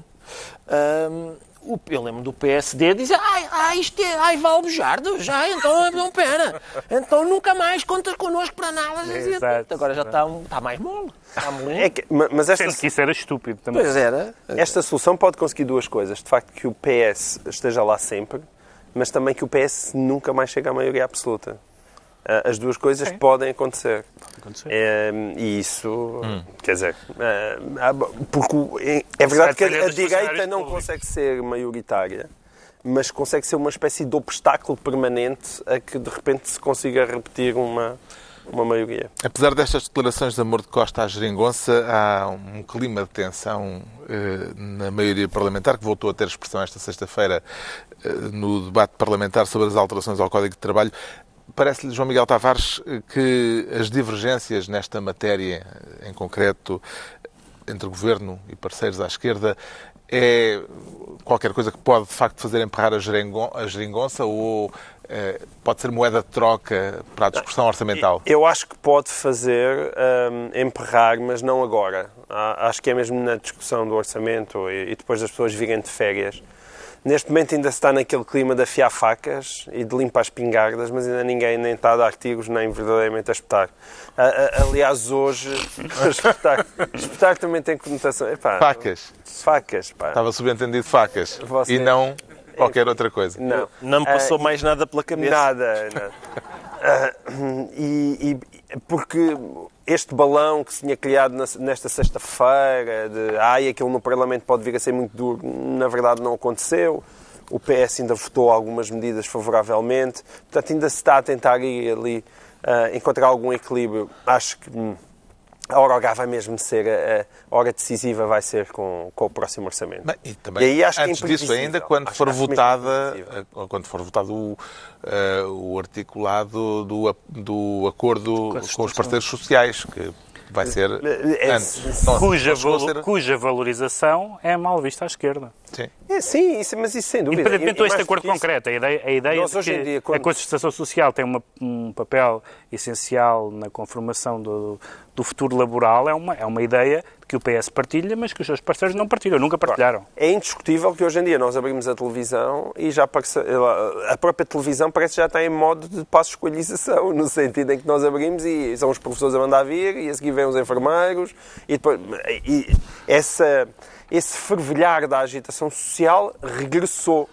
ahm, o, eu lembro do PSD dizer ai, ai, isto é, ai, vale Bujardo, já, então, não, pera, então nunca mais contas connosco para nada. Exato. Agora já está, está mais mole, está. É que- ma- mas esta, Sendo que isso era estúpido também. Pois era. esta solução pode conseguir duas coisas. De facto, que o PS esteja lá sempre, mas também que o PS nunca mais chegue à maioria absoluta. Ah, As duas coisas podem acontecer. acontecer. É, e isso, quer dizer, é, há- porque é, é verdade que a, a direita não públicos. consegue ser maioritária, mas consegue ser uma espécie de obstáculo permanente a que de repente se consiga repetir uma, uma maioria. Apesar destas declarações de amor de Costa à geringonça, há um clima de tensão eh, na maioria parlamentar, que voltou a ter expressão esta sexta-feira eh, no debate parlamentar sobre as alterações ao Código de Trabalho. Parece-lhe, João Miguel Tavares, que as divergências nesta matéria, em concreto, entre governo e parceiros à esquerda, é qualquer coisa que pode, de facto, fazer emperrar a geringon- a geringonça ou eh, pode ser moeda de troca para a discussão orçamental? Eu acho que pode fazer hum, emperrar, mas não agora. Ah, Acho que é mesmo na discussão do orçamento e, e depois das pessoas virem de férias. Neste momento ainda se está naquele clima de afiar facas e de limpar espingardas, mas ainda ninguém nem está a dar tiros nem verdadeiramente a espetar. A- a- aliás, hoje, espetar, espetar também tem conotação. Epá, Facas. Facas, pá. Estava subentendido facas. Você- E não qualquer outra coisa. Não. Não me passou mais nada pela cabeça. Nada, nada. Ah, e, e porque este balão que se tinha criado nesta sexta-feira, de ai, aquilo no Parlamento pode vir a ser muito duro, na verdade não aconteceu. O PS ainda votou algumas medidas favoravelmente. Portanto, ainda se está a tentar ir ali ah, encontrar algum equilíbrio. Acho que hum, a hora H vai mesmo ser, a, a hora decisiva vai ser com, com o próximo orçamento. Bem, e também, E aí acho que é antes disso ainda, quando Acho- for votada, eh, quando for votado o, eh, o articulado do, do acordo com os parceiros sociais, que vai ser É- antes. Não, Cuja, não valo- ser- cuja valorização é mal vista à esquerda. Sim. É, sim, isso, mas isso sem dúvida. Independentemente deste acordo isso, concreto, a ideia, a ideia Nós em que dia, quando- a concertação social tem uma- um papel essencial na conformação do, do futuro laboral é uma, é uma ideia que o PS partilha, mas que os seus parceiros não partilham, nunca partilharam. É indiscutível que hoje em dia nós abrimos a televisão e já parece, a própria televisão parece que já está em modo de passo-escolhização, no sentido em que nós abrimos e são os professores a mandar vir e a seguir vêm os enfermeiros e depois e essa, esse fervilhar da agitação social regressou.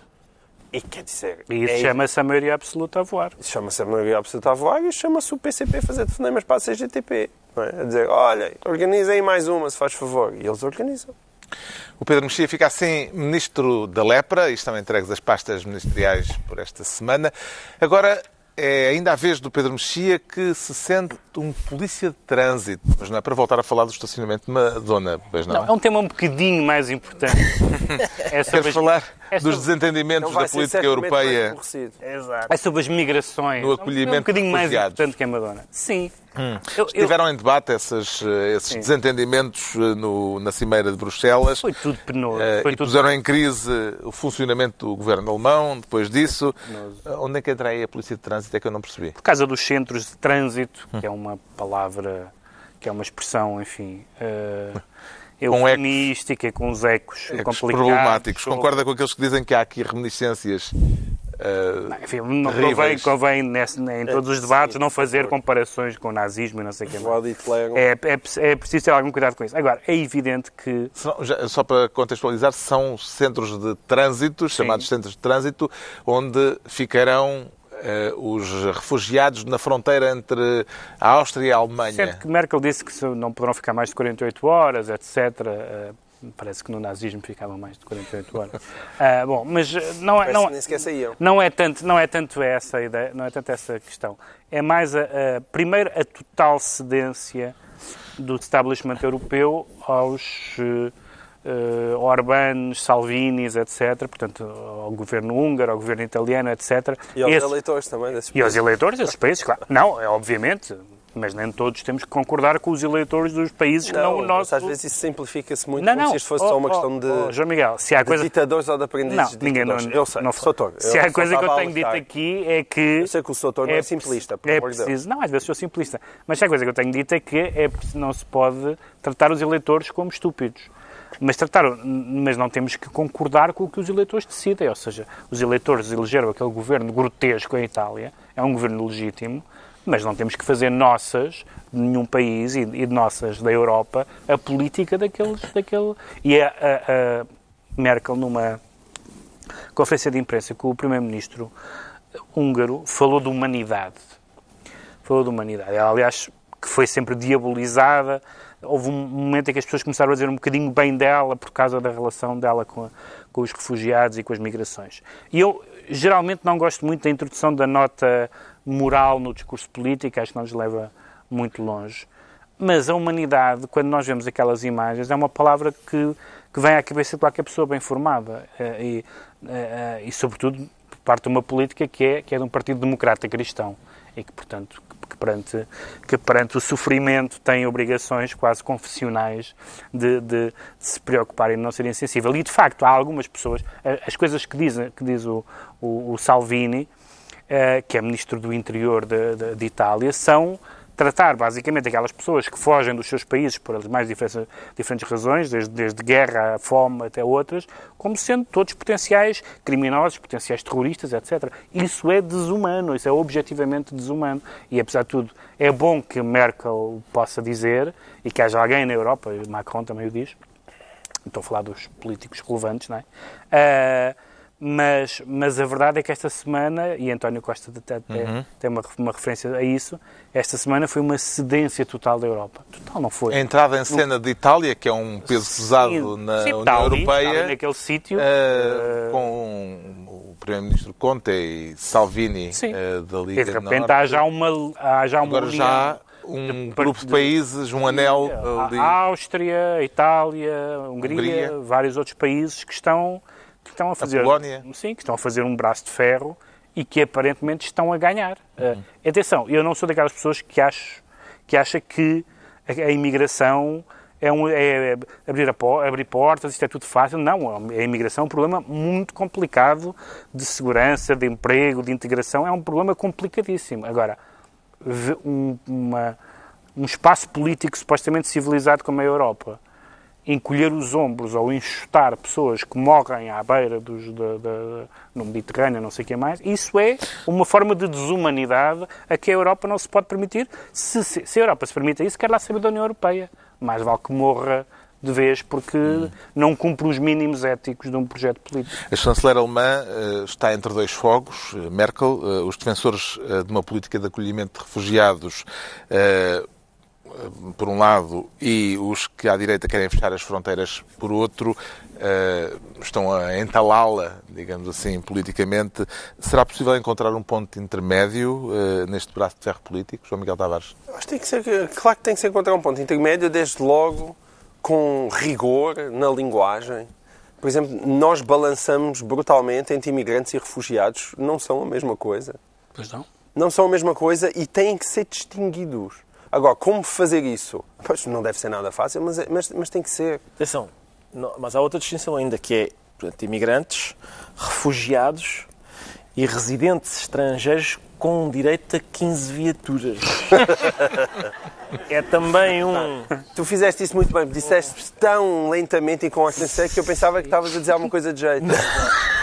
E quer dizer, E isso é- chama-se a maioria absoluta a voar. Chama-se a maioria absoluta a voar e chama-se o PCP a fazer telefonemas para a CGTP. Não é? A dizer, olha, organizem aí mais uma, se faz favor. E eles organizam. O Pedro Mexia fica assim ministro da lepra e estão entregues as pastas ministeriais por esta semana. Agora é ainda a vez do Pedro Mexia que se sente um polícia de trânsito. Mas não é para voltar a falar do estacionamento de Madonna, pois não? Não, é um tema um bocadinho mais importante. é sobre Queres falar é dos desentendimentos da política europeia? aborrecido. É sobre as migrações. No acolhimento é um bocadinho mais importante que a Madonna. Sim. Eu- eu- Estiveram em debate essas, eh, esses desentendimentos eh, no- na Cimeira de Bruxelas. Foi tudo penoso. Eh, Foi e tudo puseram em crise o funcionamento do governo alemão depois disso. Eh, Onde é que entra aí a polícia de trânsito? É que eu não percebi. por causa dos centros de trânsito, que é uma palavra, que é uma expressão, enfim, uh, eufemística, com os ecos Ecos complicados. problemáticos. Concorda com aqueles que dizem que há aqui reminiscências eh, Enfim, não convém, convém nesse- em todos os debates não fazer comparações com o nazismo e não sei o que É, é, é preciso ter algum cuidado com isso. Agora, é evidente que São- já- só para contextualizar, são centros de trânsito, chamados centros de trânsito, onde ficarão os refugiados na fronteira entre a Áustria e a Alemanha. Certo que Merkel disse que não poderão ficar mais de 48 horas, etc. Eh, Parece que no nazismo ficavam mais de 48 horas. Ah, bom, mas eh, não é, não, não é tanto, não é tanto essa a ideia, não é tanto essa questão. É mais a, a- primeiro a total cedência do establishment europeu aos eh, eh, Orbán, Salvinis, etc. Portanto, ao governo húngaro, ao governo italiano, etc. E aos Esse- eleitores também desses e aos países. eleitores desses países, claro. Não, é obviamente, mas nem todos temos que concordar com os eleitores dos países que não o Não, nosso. às vezes isso simplifica-se muito Não, como não. se isto fosse Oh, só uma oh, questão de, oh, João Miguel, se há de coisa. ditadores ou de aprendizes Não, de ninguém não. ditadores. Eu sei, não Soutor, Se eu há coisa que eu tenho dito aqui é que. Eu sei que o Soutor não é simplista, por é amor preciso, Não, às vezes sou simplista. Mas se há coisa que eu tenho dito é que é, não se pode tratar os eleitores como estúpidos. Mas, tratar, mas não temos que concordar com o que os eleitores decidem. Ou seja, os eleitores elegeram aquele governo grotesco em Itália, é um governo legítimo, mas não temos que fazer nossas, de nenhum país e, e de nossas da Europa, a política daqueles. Daquele... E a, a- a Merkel, numa conferência de imprensa com o primeiro-ministro húngaro, falou de humanidade. Falou de humanidade. Ela, aliás, que foi sempre diabolizada. Houve um momento em que as pessoas começaram a dizer um bocadinho bem dela por causa da relação dela com, a- com os refugiados e com as migrações. E eu geralmente não gosto muito da introdução da nota moral no discurso político, acho que não nos leva muito longe. Mas a humanidade, quando nós vemos aquelas imagens, é uma palavra que, que vem à cabeça de qualquer pessoa bem formada. Eh, E, eh, eh, e sobretudo, parte de uma política que é, que é de um partido democrata cristão. E que, portanto, que- perante, que perante o sofrimento tem obrigações quase confessionais de, de- de se preocuparem de não serem sensíveis. E, de facto, há algumas pessoas, as coisas que diz, que diz o, o, o Salvini, eh, que é Ministro do Interior de, de- de Itália, são tratar basicamente aquelas pessoas que fogem dos seus países por as mais diferentes, diferentes razões, desde, desde guerra, fome até outras, como sendo todos potenciais criminosos, potenciais terroristas, etc. Isso é desumano, isso é objetivamente desumano. E apesar de tudo, é bom que Merkel possa dizer, e que haja alguém na Europa, Macron também o diz, estou a falar dos políticos relevantes, não é? Ah, mas, mas a verdade é que esta semana, e António Costa até tem- tem uma, uma referência a isso, esta semana foi uma cedência total da Europa. Total não foi. A entrada em cena de Itália, que é um peso pesado na sim, União ali Europeia, naquele sítio. eh, com o Primeiro-Ministro Conte e Salvini eh, da e Liga de repente Norte. há já uma, há já uma Agora união. já um de- grupo de países, um anel A. Áustria, Itália, Hungria, Hungria. vários outros países que estão, que estão a fazer. Polónia. Sim, que estão a fazer um braço de ferro e que aparentemente estão a ganhar. Uhum. Uh, atenção, eu não sou daquelas pessoas que acho que acha que a, a imigração é, um, é abrir, a, abrir portas, isto é tudo fácil. Não, a imigração é um problema muito complicado de segurança, de emprego, de integração. É um problema complicadíssimo. Agora, um, uma, um espaço político supostamente civilizado como a Europa encolher os ombros ou enxutar pessoas que morrem à beira dos, da, da, no Mediterrâneo, não sei o que mais, isso é uma forma de desumanidade a que a Europa não se pode permitir. Se, se, se a Europa se permite isso, quer lá saber da União Europeia. Mais vale que morra de vez porque hum. não cumpre os mínimos éticos de um projeto político. A chanceler alemã uh, está entre dois fogos. Uh, Merkel, uh, os defensores de uma política de acolhimento de refugiados por um lado, e os que à direita querem fechar as fronteiras por outro, estão a entalá-la, digamos assim, politicamente. Será possível encontrar um ponto intermédio neste braço de ferro político, João Miguel Tavares? Acho que tem que ser, claro que tem que se encontrar um ponto intermédio, desde logo com rigor na linguagem. Por exemplo, nós balançamos brutalmente entre imigrantes e refugiados. Não são a mesma coisa. Pois não. Não são a mesma coisa e têm que ser distinguidos. Agora, como fazer isso? Pois não deve ser nada fácil, mas, é, mas, mas tem que ser. Atenção, mas há outra distinção ainda, que é portanto, imigrantes, refugiados e residentes estrangeiros com direito a 15 viaturas. é também um. Tu fizeste isso muito bem, disseste tão lentamente e com accent que eu pensava que estavas a dizer alguma coisa de jeito.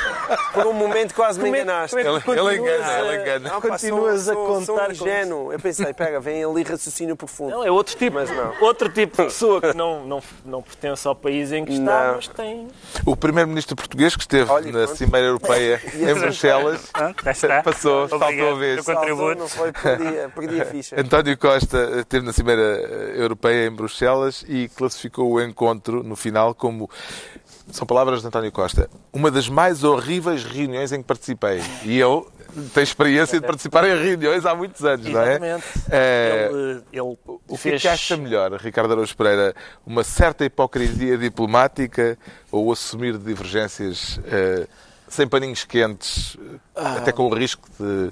Por um momento quase me é enganaste. Ele, ele engana, ele engana. Não, continuas sou, a contar. Sou ingênuo. Eu pensei, pega, vem ali raciocínio profundo. Não, é outro tipo, mas não. outro tipo de pessoa que não, não, não pertence ao país em que está, não. mas tem. O primeiro-ministro português que esteve Olha, na Cimeira Europeia em Bruxelas passou, faltou a vez. Saltou, não foi, perdi, perdi a ficha. António Costa esteve na Cimeira Europeia em Bruxelas e classificou o encontro no final como são palavras de António Costa. Uma das mais horríveis reuniões em que participei. E eu tenho experiência de participar em reuniões há muitos anos, Exatamente. não é? é ele, ele o que fez... é que acha melhor, Ricardo Araújo Pereira? Uma certa hipocrisia diplomática ou assumir divergências uh, sem paninhos quentes, ah. até com o risco de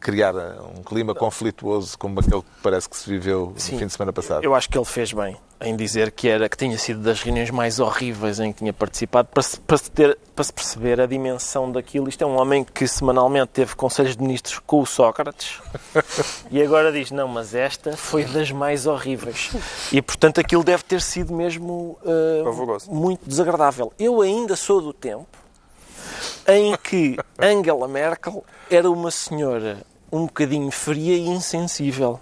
criar um clima conflituoso como aquele que parece que se viveu Sim, no fim de semana passado. Eu acho que ele fez bem em dizer que era que tinha sido das reuniões mais horríveis em que tinha participado para se, para se, ter, para se perceber a dimensão daquilo. Isto é um homem que semanalmente teve conselhos de ministros com o Sócrates e agora diz, não, mas esta foi das mais horríveis. E, portanto, aquilo deve ter sido mesmo uh, muito desagradável. Eu ainda sou do tempo em que Angela Merkel era uma senhora um bocadinho fria e insensível.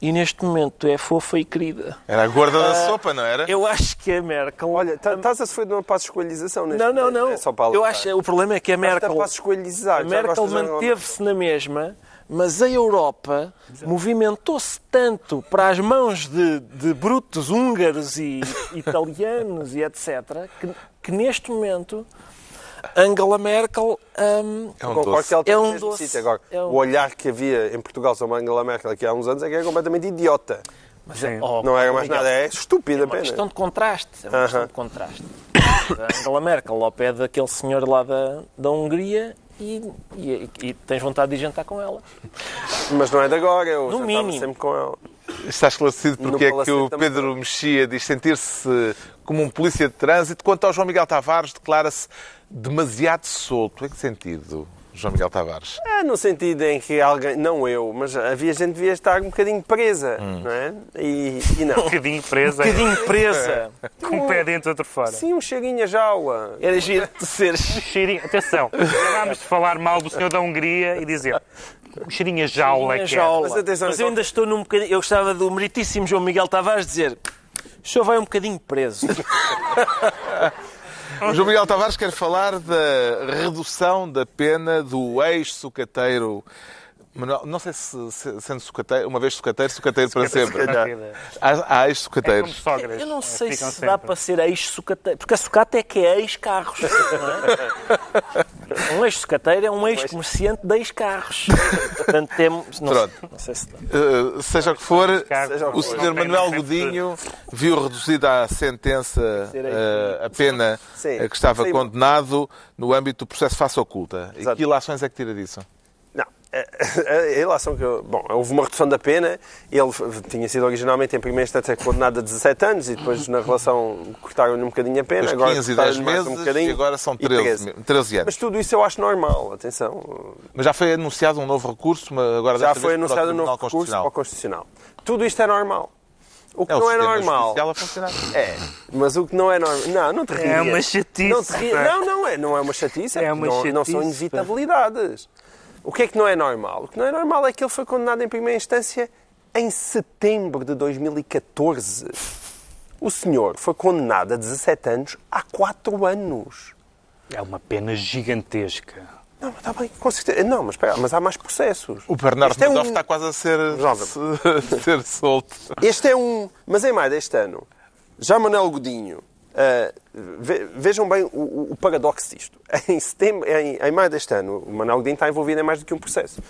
E neste momento é fofa e querida. Era a gorda da uh, sopa, não era? Eu acho que a Merkel. Olha, tá, estás a sofrer de uma passo-escolhização neste Não, não, não. É só para eu acho, o problema é que a Merkel. A Merkel manteve-se na mesma, mas a Europa movimentou-se tanto para as mãos de, de brutos húngaros e italianos e etc., que, que neste momento Angela Merkel um, é um doce. É um doce. Agora, é um... O olhar que havia em Portugal sobre Angela Merkel aqui há uns anos é que era completamente idiota. Mas é, oh, não era mais nada, é estúpida é uma questão de contraste. É uma uh -huh. questão de contraste. Angela Merkel ao pé daquele senhor lá da, da Hungria e, e, e, tens vontade de ir jantar com ela. Mas não é de agora, eu no mínimo. sempre com ela. Está esclarecido porque é que o Pedro Mexia diz sentir-se como um polícia de trânsito, quanto ao João Miguel Tavares declara-se demasiado solto. Em que sentido, João Miguel Tavares? É, no sentido em que alguém, não eu, mas havia gente que devia estar um bocadinho presa, hum. não é? E, e não. um bocadinho presa. Um bocadinho presa. Com um pé dentro, outro fora. Sim, um cheirinho a jaula. Era giro de ser. Um cheirinho. Atenção, acabámos de falar mal do senhor da Hungria e dizer um cheirinho a jaula. Cheirinho a é. jaula. Mas, atenção, mas eu ainda estou num bocadinho. Eu gostava do meritíssimo João Miguel Tavares dizer. O senhor vai um bocadinho preso. O João Miguel Tavares quer falar da redução da pena do ex-sucateiro não sei se, sendo sucateiro, uma vez sucateiro, sucateiro para sempre. Há, há ex-sucateiros. É eu não sei se sempre. dá para ser ex-sucateiro, porque a sucata é que é ex-carros. É? Um ex-sucateiro é um ex-comerciante de ex-carros. Portanto, temos. Não, Pronto. Não sei se, uh, seja o que for, o Sr. Manuel Godinho viu reduzida a sentença, uh, a pena Sim. a que estava Sim. condenado no âmbito do processo face oculta. Exato. E que ilações é que tira disso? A, a relação que. eu- Bom, houve uma redução da pena. Ele tinha sido originalmente, em primeira instância, condenado a 17 anos e depois, na relação, cortaram-lhe um bocadinho a pena. Agora 15 e 10 cortaram-lhe mais meses um bocadinho e agora são e 13, 13 anos. Mas tudo isso eu acho normal, atenção. Mas já foi anunciado um novo recurso, mas agora Já foi anunciado um novo recurso ao Constitucional. Constitucional. Tudo isto é normal. O que É o não é normal. É, mas o que não é normal. Não, não te rias. É uma chatice, Não, ri- não, não é. Não é uma chatice. É É uma não, não são chatice, inevitabilidades. O que é que não é normal? O que não é normal é que ele foi condenado em primeira instância em setembro de 2014. O senhor foi condenado a 17 anos há 4 anos. É uma pena gigantesca. Não, mas está bem, com certeza. Não, mas espera, mas há mais processos. O Bernardo é um- está quase a ser, Jovem. ser solto. Este é um. Mas em maio deste ano, já Manuel Godinho. Ve- vejam bem o, o- paradoxo disto. Em, setembro, em, em maio deste ano, o Manuel Godinho está envolvido em mais do que um processo.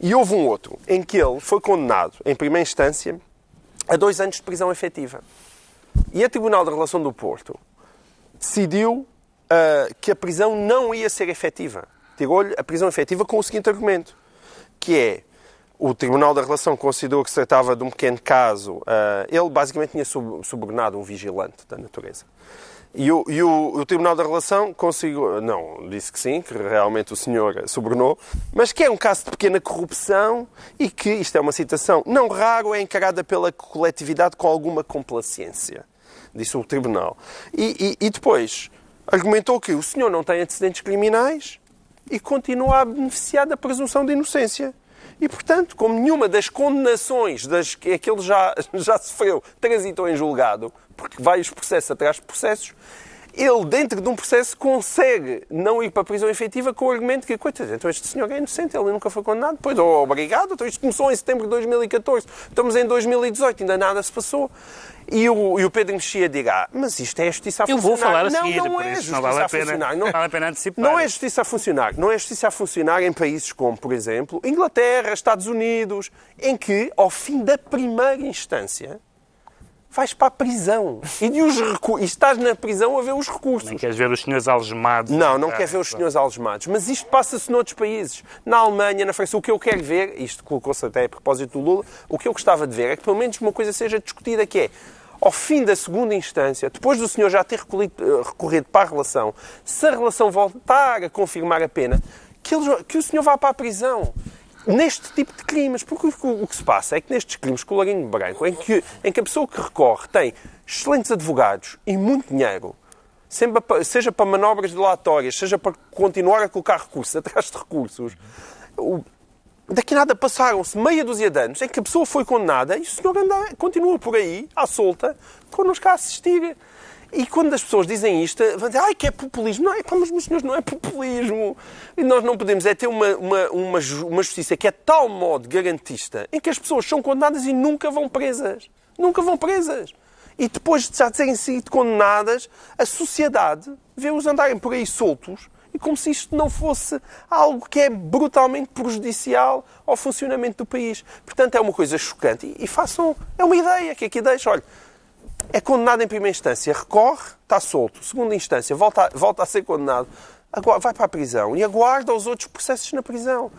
E houve um outro em que ele foi condenado, em primeira instância, a dois anos de prisão efetiva. E a Tribunal de Relação do Porto decidiu ah, que a prisão não ia ser efetiva. Tirou-lhe a prisão efetiva com o seguinte argumento, que é o Tribunal da Relação considerou que se tratava de um pequeno caso. ah, ele basicamente tinha sub- subornado um vigilante da natureza. E o, e o- o Tribunal da Relação conseguiu. Não, disse que sim, que realmente o senhor subornou, mas que é um caso de pequena corrupção e que, isto é uma citação, não raro é encarada pela coletividade com alguma complacência. Disse o Tribunal. E, e- e depois argumentou que o senhor não tem antecedentes criminais e continua a beneficiar da presunção de inocência. E, portanto, como nenhuma das condenações das que aquele já, já sofreu transitou em julgado, porque vários processos atrás de processos, ele, dentro de um processo, consegue não ir para a prisão efetiva com o argumento que, coitado, então este senhor é inocente, ele nunca foi condenado. Pois, oh, obrigado, então isto começou em setembro de 2014, estamos em 2018, ainda nada se passou. E o, e o Pedro Mexia dirá, mas isto é justiça a Eu vou funcionar. falar a não, seguir, não é isso justiça não vale a pena- funcionar. não vale a pena antecipar. Não é justiça a funcionar. Não é justiça a funcionar em países como, por exemplo, Inglaterra, Estados Unidos, em que, ao fim da primeira instância, vais para a prisão. E, de os recu- e estás na prisão a ver os recursos. Nem queres ver os senhores algemados. Não, não Ah, quer ver os senhores algemados. Mas isto passa-se noutros países. Na Alemanha, na França, o que eu quero ver, isto colocou-se até a propósito do Lula, o que eu gostava de ver é que pelo menos uma coisa seja discutida, que é, ao fim da segunda instância, depois do senhor já ter recorrido para a relação, se a relação voltar a confirmar a pena, que, ele- que o senhor vá para a prisão. Neste tipo de crimes, porque o, que- o se passa é que nestes crimes colarinho branco, em que, em que a pessoa que recorre tem excelentes advogados e muito dinheiro, seja para manobras dilatórias, seja para continuar a colocar recursos atrás de recursos, o- daqui nada passaram-se meia dúzia de anos em que a pessoa foi condenada e o senhor anda, continua por aí, à solta, connosco a assistir. E quando as pessoas dizem isto, vão dizer, ai, que é populismo. Não, é, pá, mas senhores, não é populismo. E nós não podemos é ter uma, uma, uma, uma justiça que é tal modo garantista, em que as pessoas são condenadas e nunca vão presas. Nunca vão presas. E depois de já terem sido condenadas, a sociedade vê-os andarem por aí soltos e como se isto não fosse algo que é brutalmente prejudicial ao funcionamento do país. Portanto, é uma coisa chocante. E, e façam. É uma ideia que aqui deixo. Olha, é condenado em primeira instância, recorre, está solto. Segunda instância, volta, a- volta a ser condenado, agora vai para a prisão e aguarda os outros processos na prisão.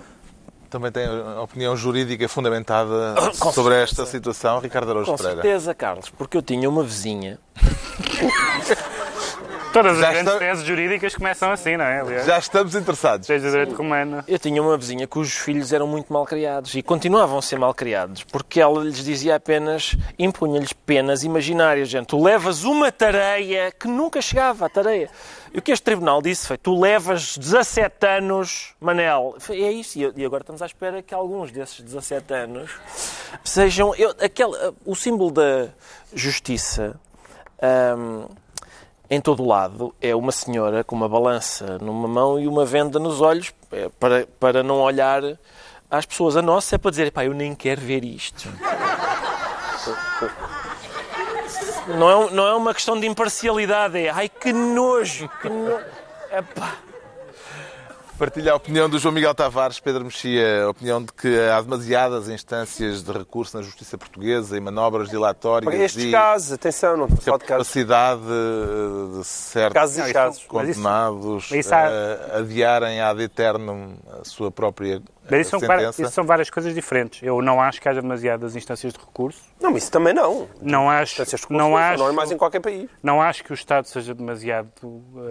Também tem a opinião jurídica fundamentada Com sobre esta situação, Ricardo Araújo Com Pereira. certeza, Carlos, porque eu tinha uma vizinha. Todas as Já grandes está- teses jurídicas começam assim, não é? Aliás, Já estamos interessados. Desde o direito romano. Eu tinha uma vizinha cujos filhos eram muito mal criados e continuavam a ser mal criados porque ela lhes dizia apenas, impunha-lhes penas imaginárias. Gente, tu levas uma tareia que nunca chegava à tareia. E o que este tribunal disse foi: tu levas 17 anos, Manel. Foi- É isso. E e agora estamos à espera que alguns desses 17 anos sejam. eu- aquele, o símbolo da justiça. hum, em todo o lado é uma senhora com uma balança numa mão e uma venda nos olhos é, para, para não olhar às pessoas. A nossa é para dizer, pá, eu nem quero ver isto. Não é, não é uma questão de imparcialidade, é ai que nojo, que nojo. Epá. Partilha a opinião do João Miguel Tavares, Pedro Mexia, a opinião de que há demasiadas instâncias de recurso na justiça portuguesa e manobras dilatórias Para estes casos, atenção, não falar de casos. capacidade de certos Casos e casos. Mas isso- condenados isso há- adiarem ad eternum a sua própria Mas isso são, várias, sentença. isso são várias coisas diferentes. Eu não acho que haja demasiadas instâncias de recurso. Não, isso também não. Não acho, Instâncias de recurso acho, não é mais em qualquer país. não acho que o Estado seja demasiado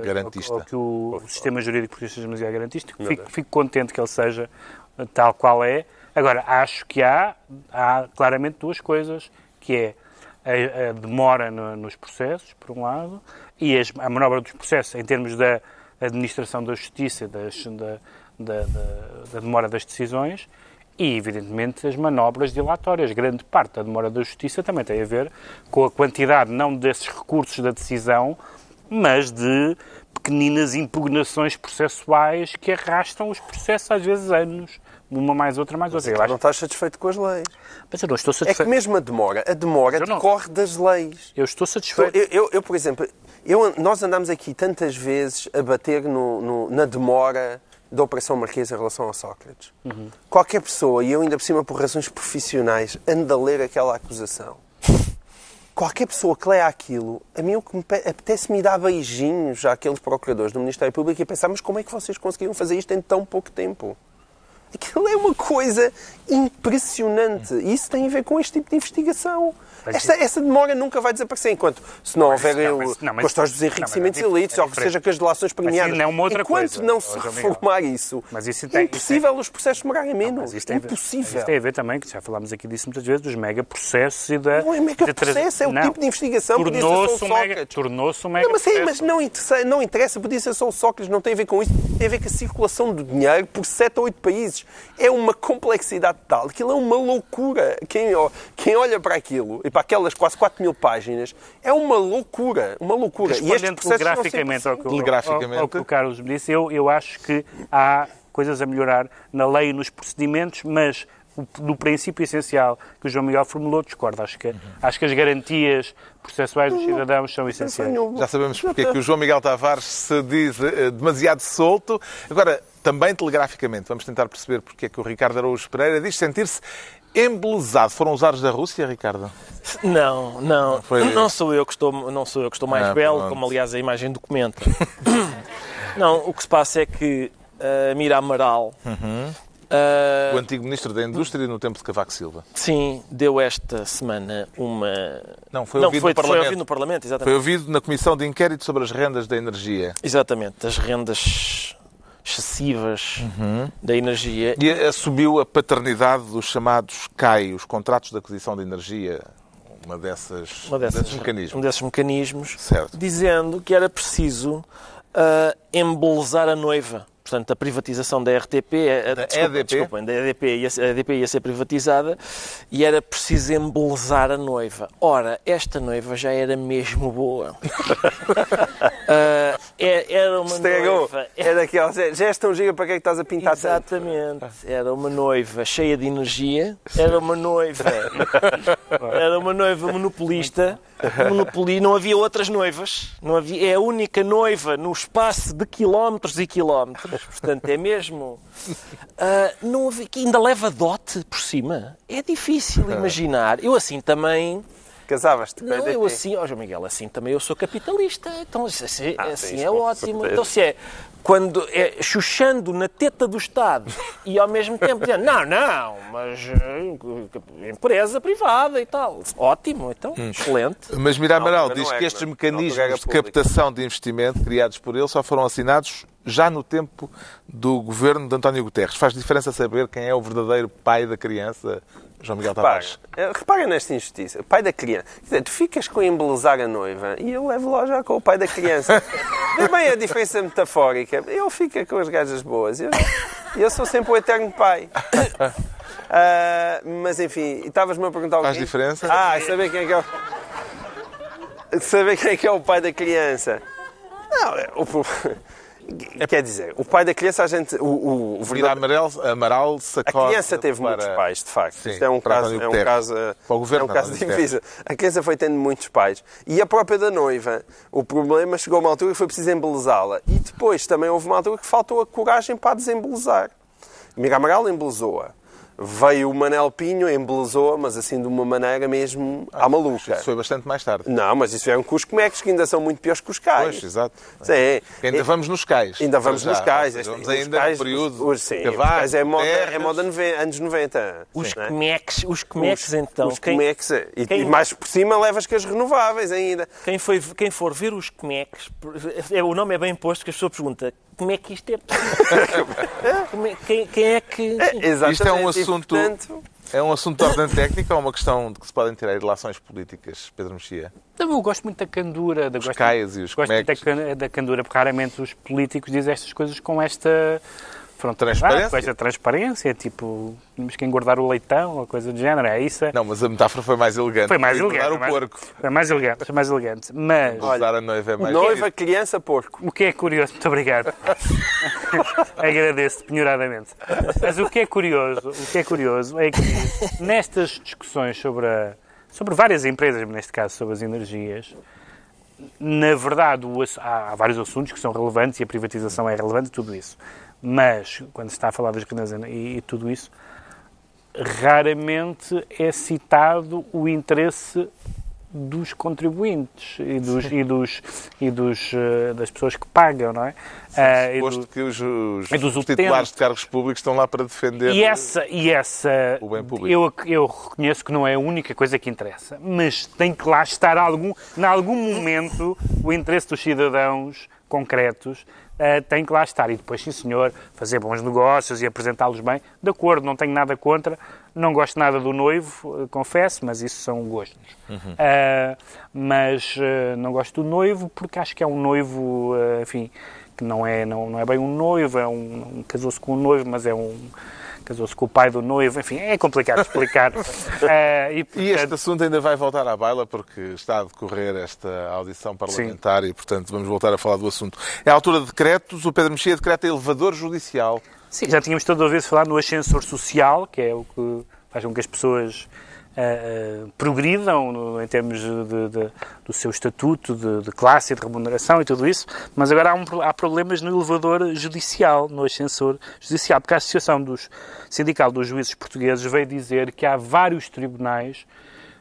eh, Garantista. Ou, que o, o sistema jurídico português seja demasiado garantista. Fico, fico contente que ele seja eh, tal qual é. Agora, acho que há, há claramente duas coisas, que é a, a demora no- nos processos, por um lado, e as- a manobra dos processos em termos da administração da justiça, das- da, da- da- da demora das decisões, e, evidentemente, as manobras dilatórias. Grande parte da demora da justiça também tem a ver com a quantidade, não desses recursos da decisão, mas de pequeninas impugnações processuais que arrastam os processos, às vezes, anos. Uma mais outra, mais outra. Eu Não acho, estás satisfeito com as leis. mas eu não estou É que satisfeito. mesmo a demora, a demora não. decorre das leis. Eu estou satisfeito. Eu, eu- eu, por exemplo, eu- nós andamos aqui tantas vezes a bater no- no- na demora da Operação Marquesa em relação ao Sócrates. Qualquer pessoa, e eu ainda por cima por razões profissionais, anda a ler aquela acusação. Qualquer pessoa que leia aquilo, a mim o que me pe- apetece-me dar beijinhos àqueles procuradores do Ministério Público e pensar, mas como é que vocês conseguiram fazer isto em tão pouco tempo? Aquilo é uma coisa impressionante. E isso tem a ver com este tipo de investigação. Esta, essa demora nunca vai desaparecer enquanto se não houver não, não, questões dos não, enriquecimentos mas é é ou que seja com as delações premiadas. isso é uma outra enquanto coisa, não se reformar isso, Mas isso é tem- impossível os processos demorarem menos. Mas impossível. isso tem a ver também, que já falámos aqui disso muitas vezes, dos megaprocessos e da... Não é mega processo, é o Não. tipo de investigação. Só Tornou-se o um mega, Sócrates. tornou-se um mega Não, mas, processo. mas não interessa, não interessa, podia ser só o Sócrates, não tem a ver com isso, tem a ver com a circulação do dinheiro por 7 ou 8 países. É uma complexidade tal, aquilo é uma loucura. Quem, quem olha para aquilo e para aquelas quase 4 mil páginas, é uma loucura, uma loucura. E Respondendo telegraficamente ao que, o- Telegraficamente. ao- ao que o Carlos me disse, eu, eu acho que há coisas a melhorar na lei e nos procedimentos, mas o- no princípio essencial que o João Miguel formulou, discordo. Acho que, acho que as garantias processuais dos cidadãos são essenciais. Já sabemos porque é que o João Miguel Tavares se diz eh, demasiado solto. Agora, também telegraficamente, vamos tentar perceber porque é que o Ricardo Araújo Pereira diz sentir-se embelezado. Foram os ares da Rússia, Ricardo? Não, não, Foi- não sou eu que estou, não sou eu que estou mais Ah, belo, pronto. como aliás a imagem documenta. não, o que se passa é que uh, Mira Amaral, Uhum. uh, O antigo Ministro da Indústria no tempo de Cavaco Silva. sim, deu esta semana uma. Não, foi não, ouvido foi, no foi Parlamento. ouvido no Parlamento, Foi exatamente. ouvido na Comissão de Inquérito sobre as Rendas da Energia. Exatamente, das rendas excessivas Uhum. da energia. E assumiu a paternidade dos chamados CAI, os Contratos de Aquisição de Energia. Uma dessas, uma dessas, desses mecanismos. um desses mecanismos, Certo. dizendo que era preciso embelezar a noiva. Portanto, a privatização da RTP, a- Da desculpa, EDP? desculpem, da EDP, ia, ser- a EDP ia ser privatizada e era preciso embelezar a noiva. Ora, esta noiva já era mesmo boa. Ah, é- era uma Estragou. noiva. É daquelas. Já és tão giga para que é que estás a pintar tanto? Exatamente. Era uma noiva cheia de energia, era uma noiva. Era uma noiva monopolista. Monopoli, não havia outras noivas. Não havia, é a única noiva no espaço de quilómetros e quilómetros. Portanto, é mesmo. Ah, não havia, que ainda leva dote por cima. É difícil imaginar. Eu assim também. Casavas-te com a Não, EDP. eu assim, ó João Miguel, assim também eu sou capitalista. Então assim, Ah, assim sim, é ótimo. Então se é quando é chuchando na teta do Estado e ao mesmo tempo dizendo não, não, mas eh, empresa privada e tal. Ótimo, então, excelente. Mas Mira Amaral altura diz não é, que estes não. Na mecanismos de captação de investimento criados por ele só foram assinados já no tempo do governo de António Guterres. Faz diferença saber quem é o verdadeiro pai da criança, João Miguel Tavares? eh, repara nesta injustiça. O pai da criança. Quer dizer, tu ficas com embelezar a noiva e eu levo lá já com o pai da criança. Vê bem a diferença metafórica. Ele fica com as gajas boas. Eu, eu sou sempre o eterno pai. Ah, mas enfim, estavas-me a perguntar o Faz diferença? Ah, saber quem é que é o... Saber quem é que é o pai da criança. Não, é- o... pro- Quer dizer, o pai da criança, a gente... O, o, o verdadeiro- Amaral, Amaral a sacode criança teve para- muitos pais, de facto. Sim, Isto é um caso, é um caso, Para o governo é um caso difícil. A criança foi tendo muitos pais. E a própria da noiva, o problema chegou a uma altura que foi preciso embelezá-la. E depois também houve uma altura que faltou a coragem para a desembelezar. Miguel Amaral embelezou-a. Veio o Manel Pinho, embelezou, mas assim de uma maneira mesmo à maluca. Isso foi bastante mais tarde. Não, mas isso vieram com os comecos, que ainda são muito piores que os cais. Pois, exato. Sim. Que ainda vamos nos cais. Ainda vamos Para nos já. cais. Este- Vamos os ainda cais, no período. Os, sim, os Cavaco, cais é moda, é moda nove- anos 90. Os não é? comex, os comex Os- então. Os quem, comex, é. e, quem- e mais por cima levas com as renováveis ainda. quem, foi, quem for ver os comex, é, o nome é bem posto, que a pessoa pergunta como é que isto é é- quem, quem é que... Exatamente. Isto é um e, assunto. portanto, É um assunto de ordem técnica ou uma questão de que se podem tirar relações políticas, Pedro Mexia? Eu gosto muito da candura. Da, gosto, caias e os Gosto muito da, da candura, porque raramente os políticos dizem estas coisas com esta frontalidade, Transparência. com esta transparência, tipo, temos que engordar o leitão, ou coisa do género, é isso? Não, mas a metáfora foi mais elegante. Foi mais engordar elegante. o mais- porco. Foi mais elegante, foi mais elegante. Mas Usar a noiva é mais noiva, criança, porco. o que é curioso, muito obrigado. Agradeço penhoradamente. Mas o que é curioso, o que é curioso é que nestas discussões sobre, a- sobre várias empresas, neste caso sobre as energias, na verdade o há, há vários assuntos que são relevantes e a privatização é relevante, tudo isso. Mas quando se está a falar das rendas e, e tudo isso, raramente é citado o interesse dos contribuintes e dos, e dos, e dos, eh, das pessoas que pagam, não é? Ah, e do- Posto que os, os- dos os titulares utentes. de cargos públicos estão lá para defender. E essa, e essa O bem público. eu, eu reconheço que não é a única coisa que interessa, mas tem que lá estar algum, em algum momento o interesse dos cidadãos concretos eh, tem que lá estar. E depois, sim senhor, fazer bons negócios e apresentá-los bem. De acordo, não tenho nada contra. Não gosto nada do noivo, eh, confesso, mas isso são gostos. Eh, mas eh, não gosto do noivo porque acho que é um noivo, enfim, que não é, não, não é bem um noivo, é um, um- casou-se com um noivo, mas é um casou-se com o pai do noivo, enfim, é complicado explicar. Eh, e, E portanto, este assunto ainda vai voltar à baila porque está a decorrer esta audição parlamentar e, portanto, vamos voltar a falar do assunto. É a altura de decretos. O Pedro Mexia decreta elevador judicial. Sim, já tínhamos toda a vez falado no ascensor social, que é o que faz com que as pessoas ah, progridam no- em termos de- de- do seu estatuto, de, de classe de remuneração e tudo isso, mas agora há, um há problemas no elevador judicial, no ascensor judicial, porque a Associação dos, Sindical dos Juízes Portugueses veio dizer que há vários tribunais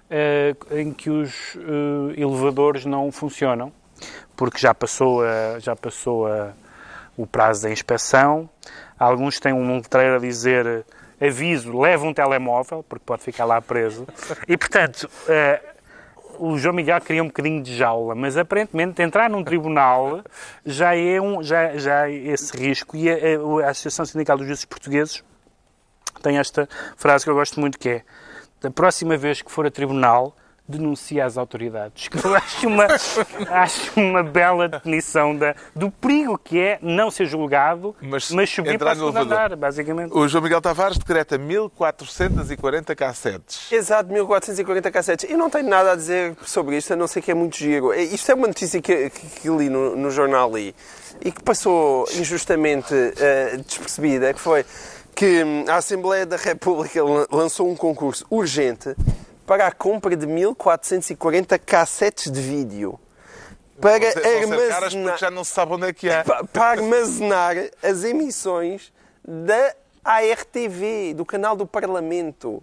eh, em que os eh, elevadores não funcionam, porque já passou, a- já passou a- o prazo da inspeção. Alguns têm um letreiro a dizer aviso, leva um telemóvel, porque pode ficar lá preso. E, portanto, eh, o João Miguel queria um bocadinho de jaula, mas aparentemente entrar num tribunal já é, um, já, já é esse risco. E a, a- a Associação Sindical dos Juízes Portugueses tem esta frase que eu gosto muito que é da próxima vez que for a tribunal denuncia às autoridades. Que eu acho uma, acho uma bela definição da, do perigo que é não ser julgado, Mas mas, subir para o segundo andar, basicamente. O João Miguel Tavares decreta 1440 cassetes. Exato, 1440 cassetes. Eu não tenho nada a dizer sobre isto, a não ser que é muito giro. Isto é uma notícia que, que, que li no, no jornal ali e que passou injustamente eh, despercebida, que foi que hum, a Assembleia da República lan- lançou um concurso urgente para a compra de 1440 cassetes de vídeo. Para armazenar, já não se sabe onde é que pa- para armazenar as emissões da ARTV, do canal do Parlamento.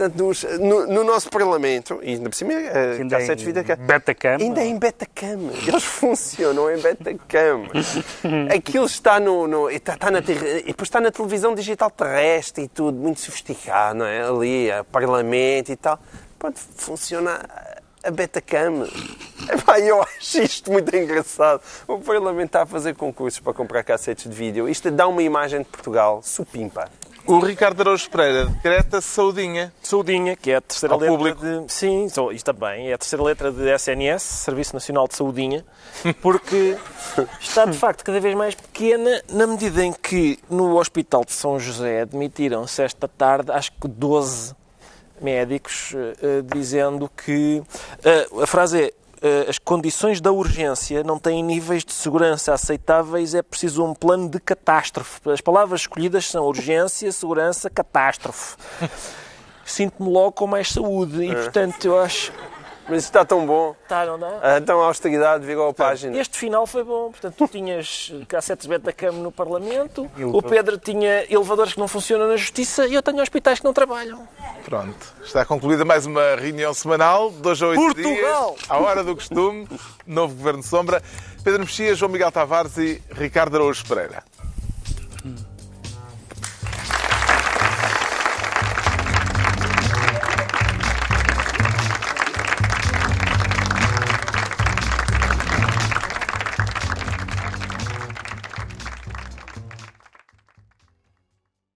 Portanto, nos- no, no nosso Parlamento, e ainda por cima, eh, Ainda cassetes de em vídeo... Betacam. Ainda é em Betacam. Eles funcionam em Betacam. Aquilo está no. no está, está na, e depois está na televisão digital terrestre e tudo, muito sofisticado, não é? Ali, a Parlamento e tal. Pronto, funciona a Betacam. Epá, eu acho isto muito engraçado. O Parlamento está a fazer concursos para comprar cassetes de vídeo. Isto dá uma imagem de Portugal supimpa. O Ricardo Araújo Pereira decreta saudinha. Saudinha, que é a terceira Ao letra público. de... Sim, isto também. É a terceira letra de SNS, Serviço Nacional de Saudinha, porque está, de facto, cada vez mais pequena na medida em que no Hospital de São José admitiram-se esta tarde, acho que 12 médicos, eh, dizendo que... eh, a frase é as condições da urgência não têm níveis de segurança aceitáveis, é preciso um plano de catástrofe. As palavras escolhidas são urgência, segurança, catástrofe. Sinto-me logo com mais saúde e, portanto, eu acho Mas está tão bom. Tá, não dá? Ah, Então a austeridade virou a página. Este final foi bom. Portanto, tu tinhas cassetes Betacam no Parlamento, o Pedro tinha elevadores que não funcionam na Justiça e eu tenho hospitais que não trabalham. Pronto. Está concluída mais uma reunião semanal, dois a oito Portugal! dias, à hora do costume, novo Governo Sombra. Pedro Mexia, João Miguel Tavares e Ricardo Araújo Pereira.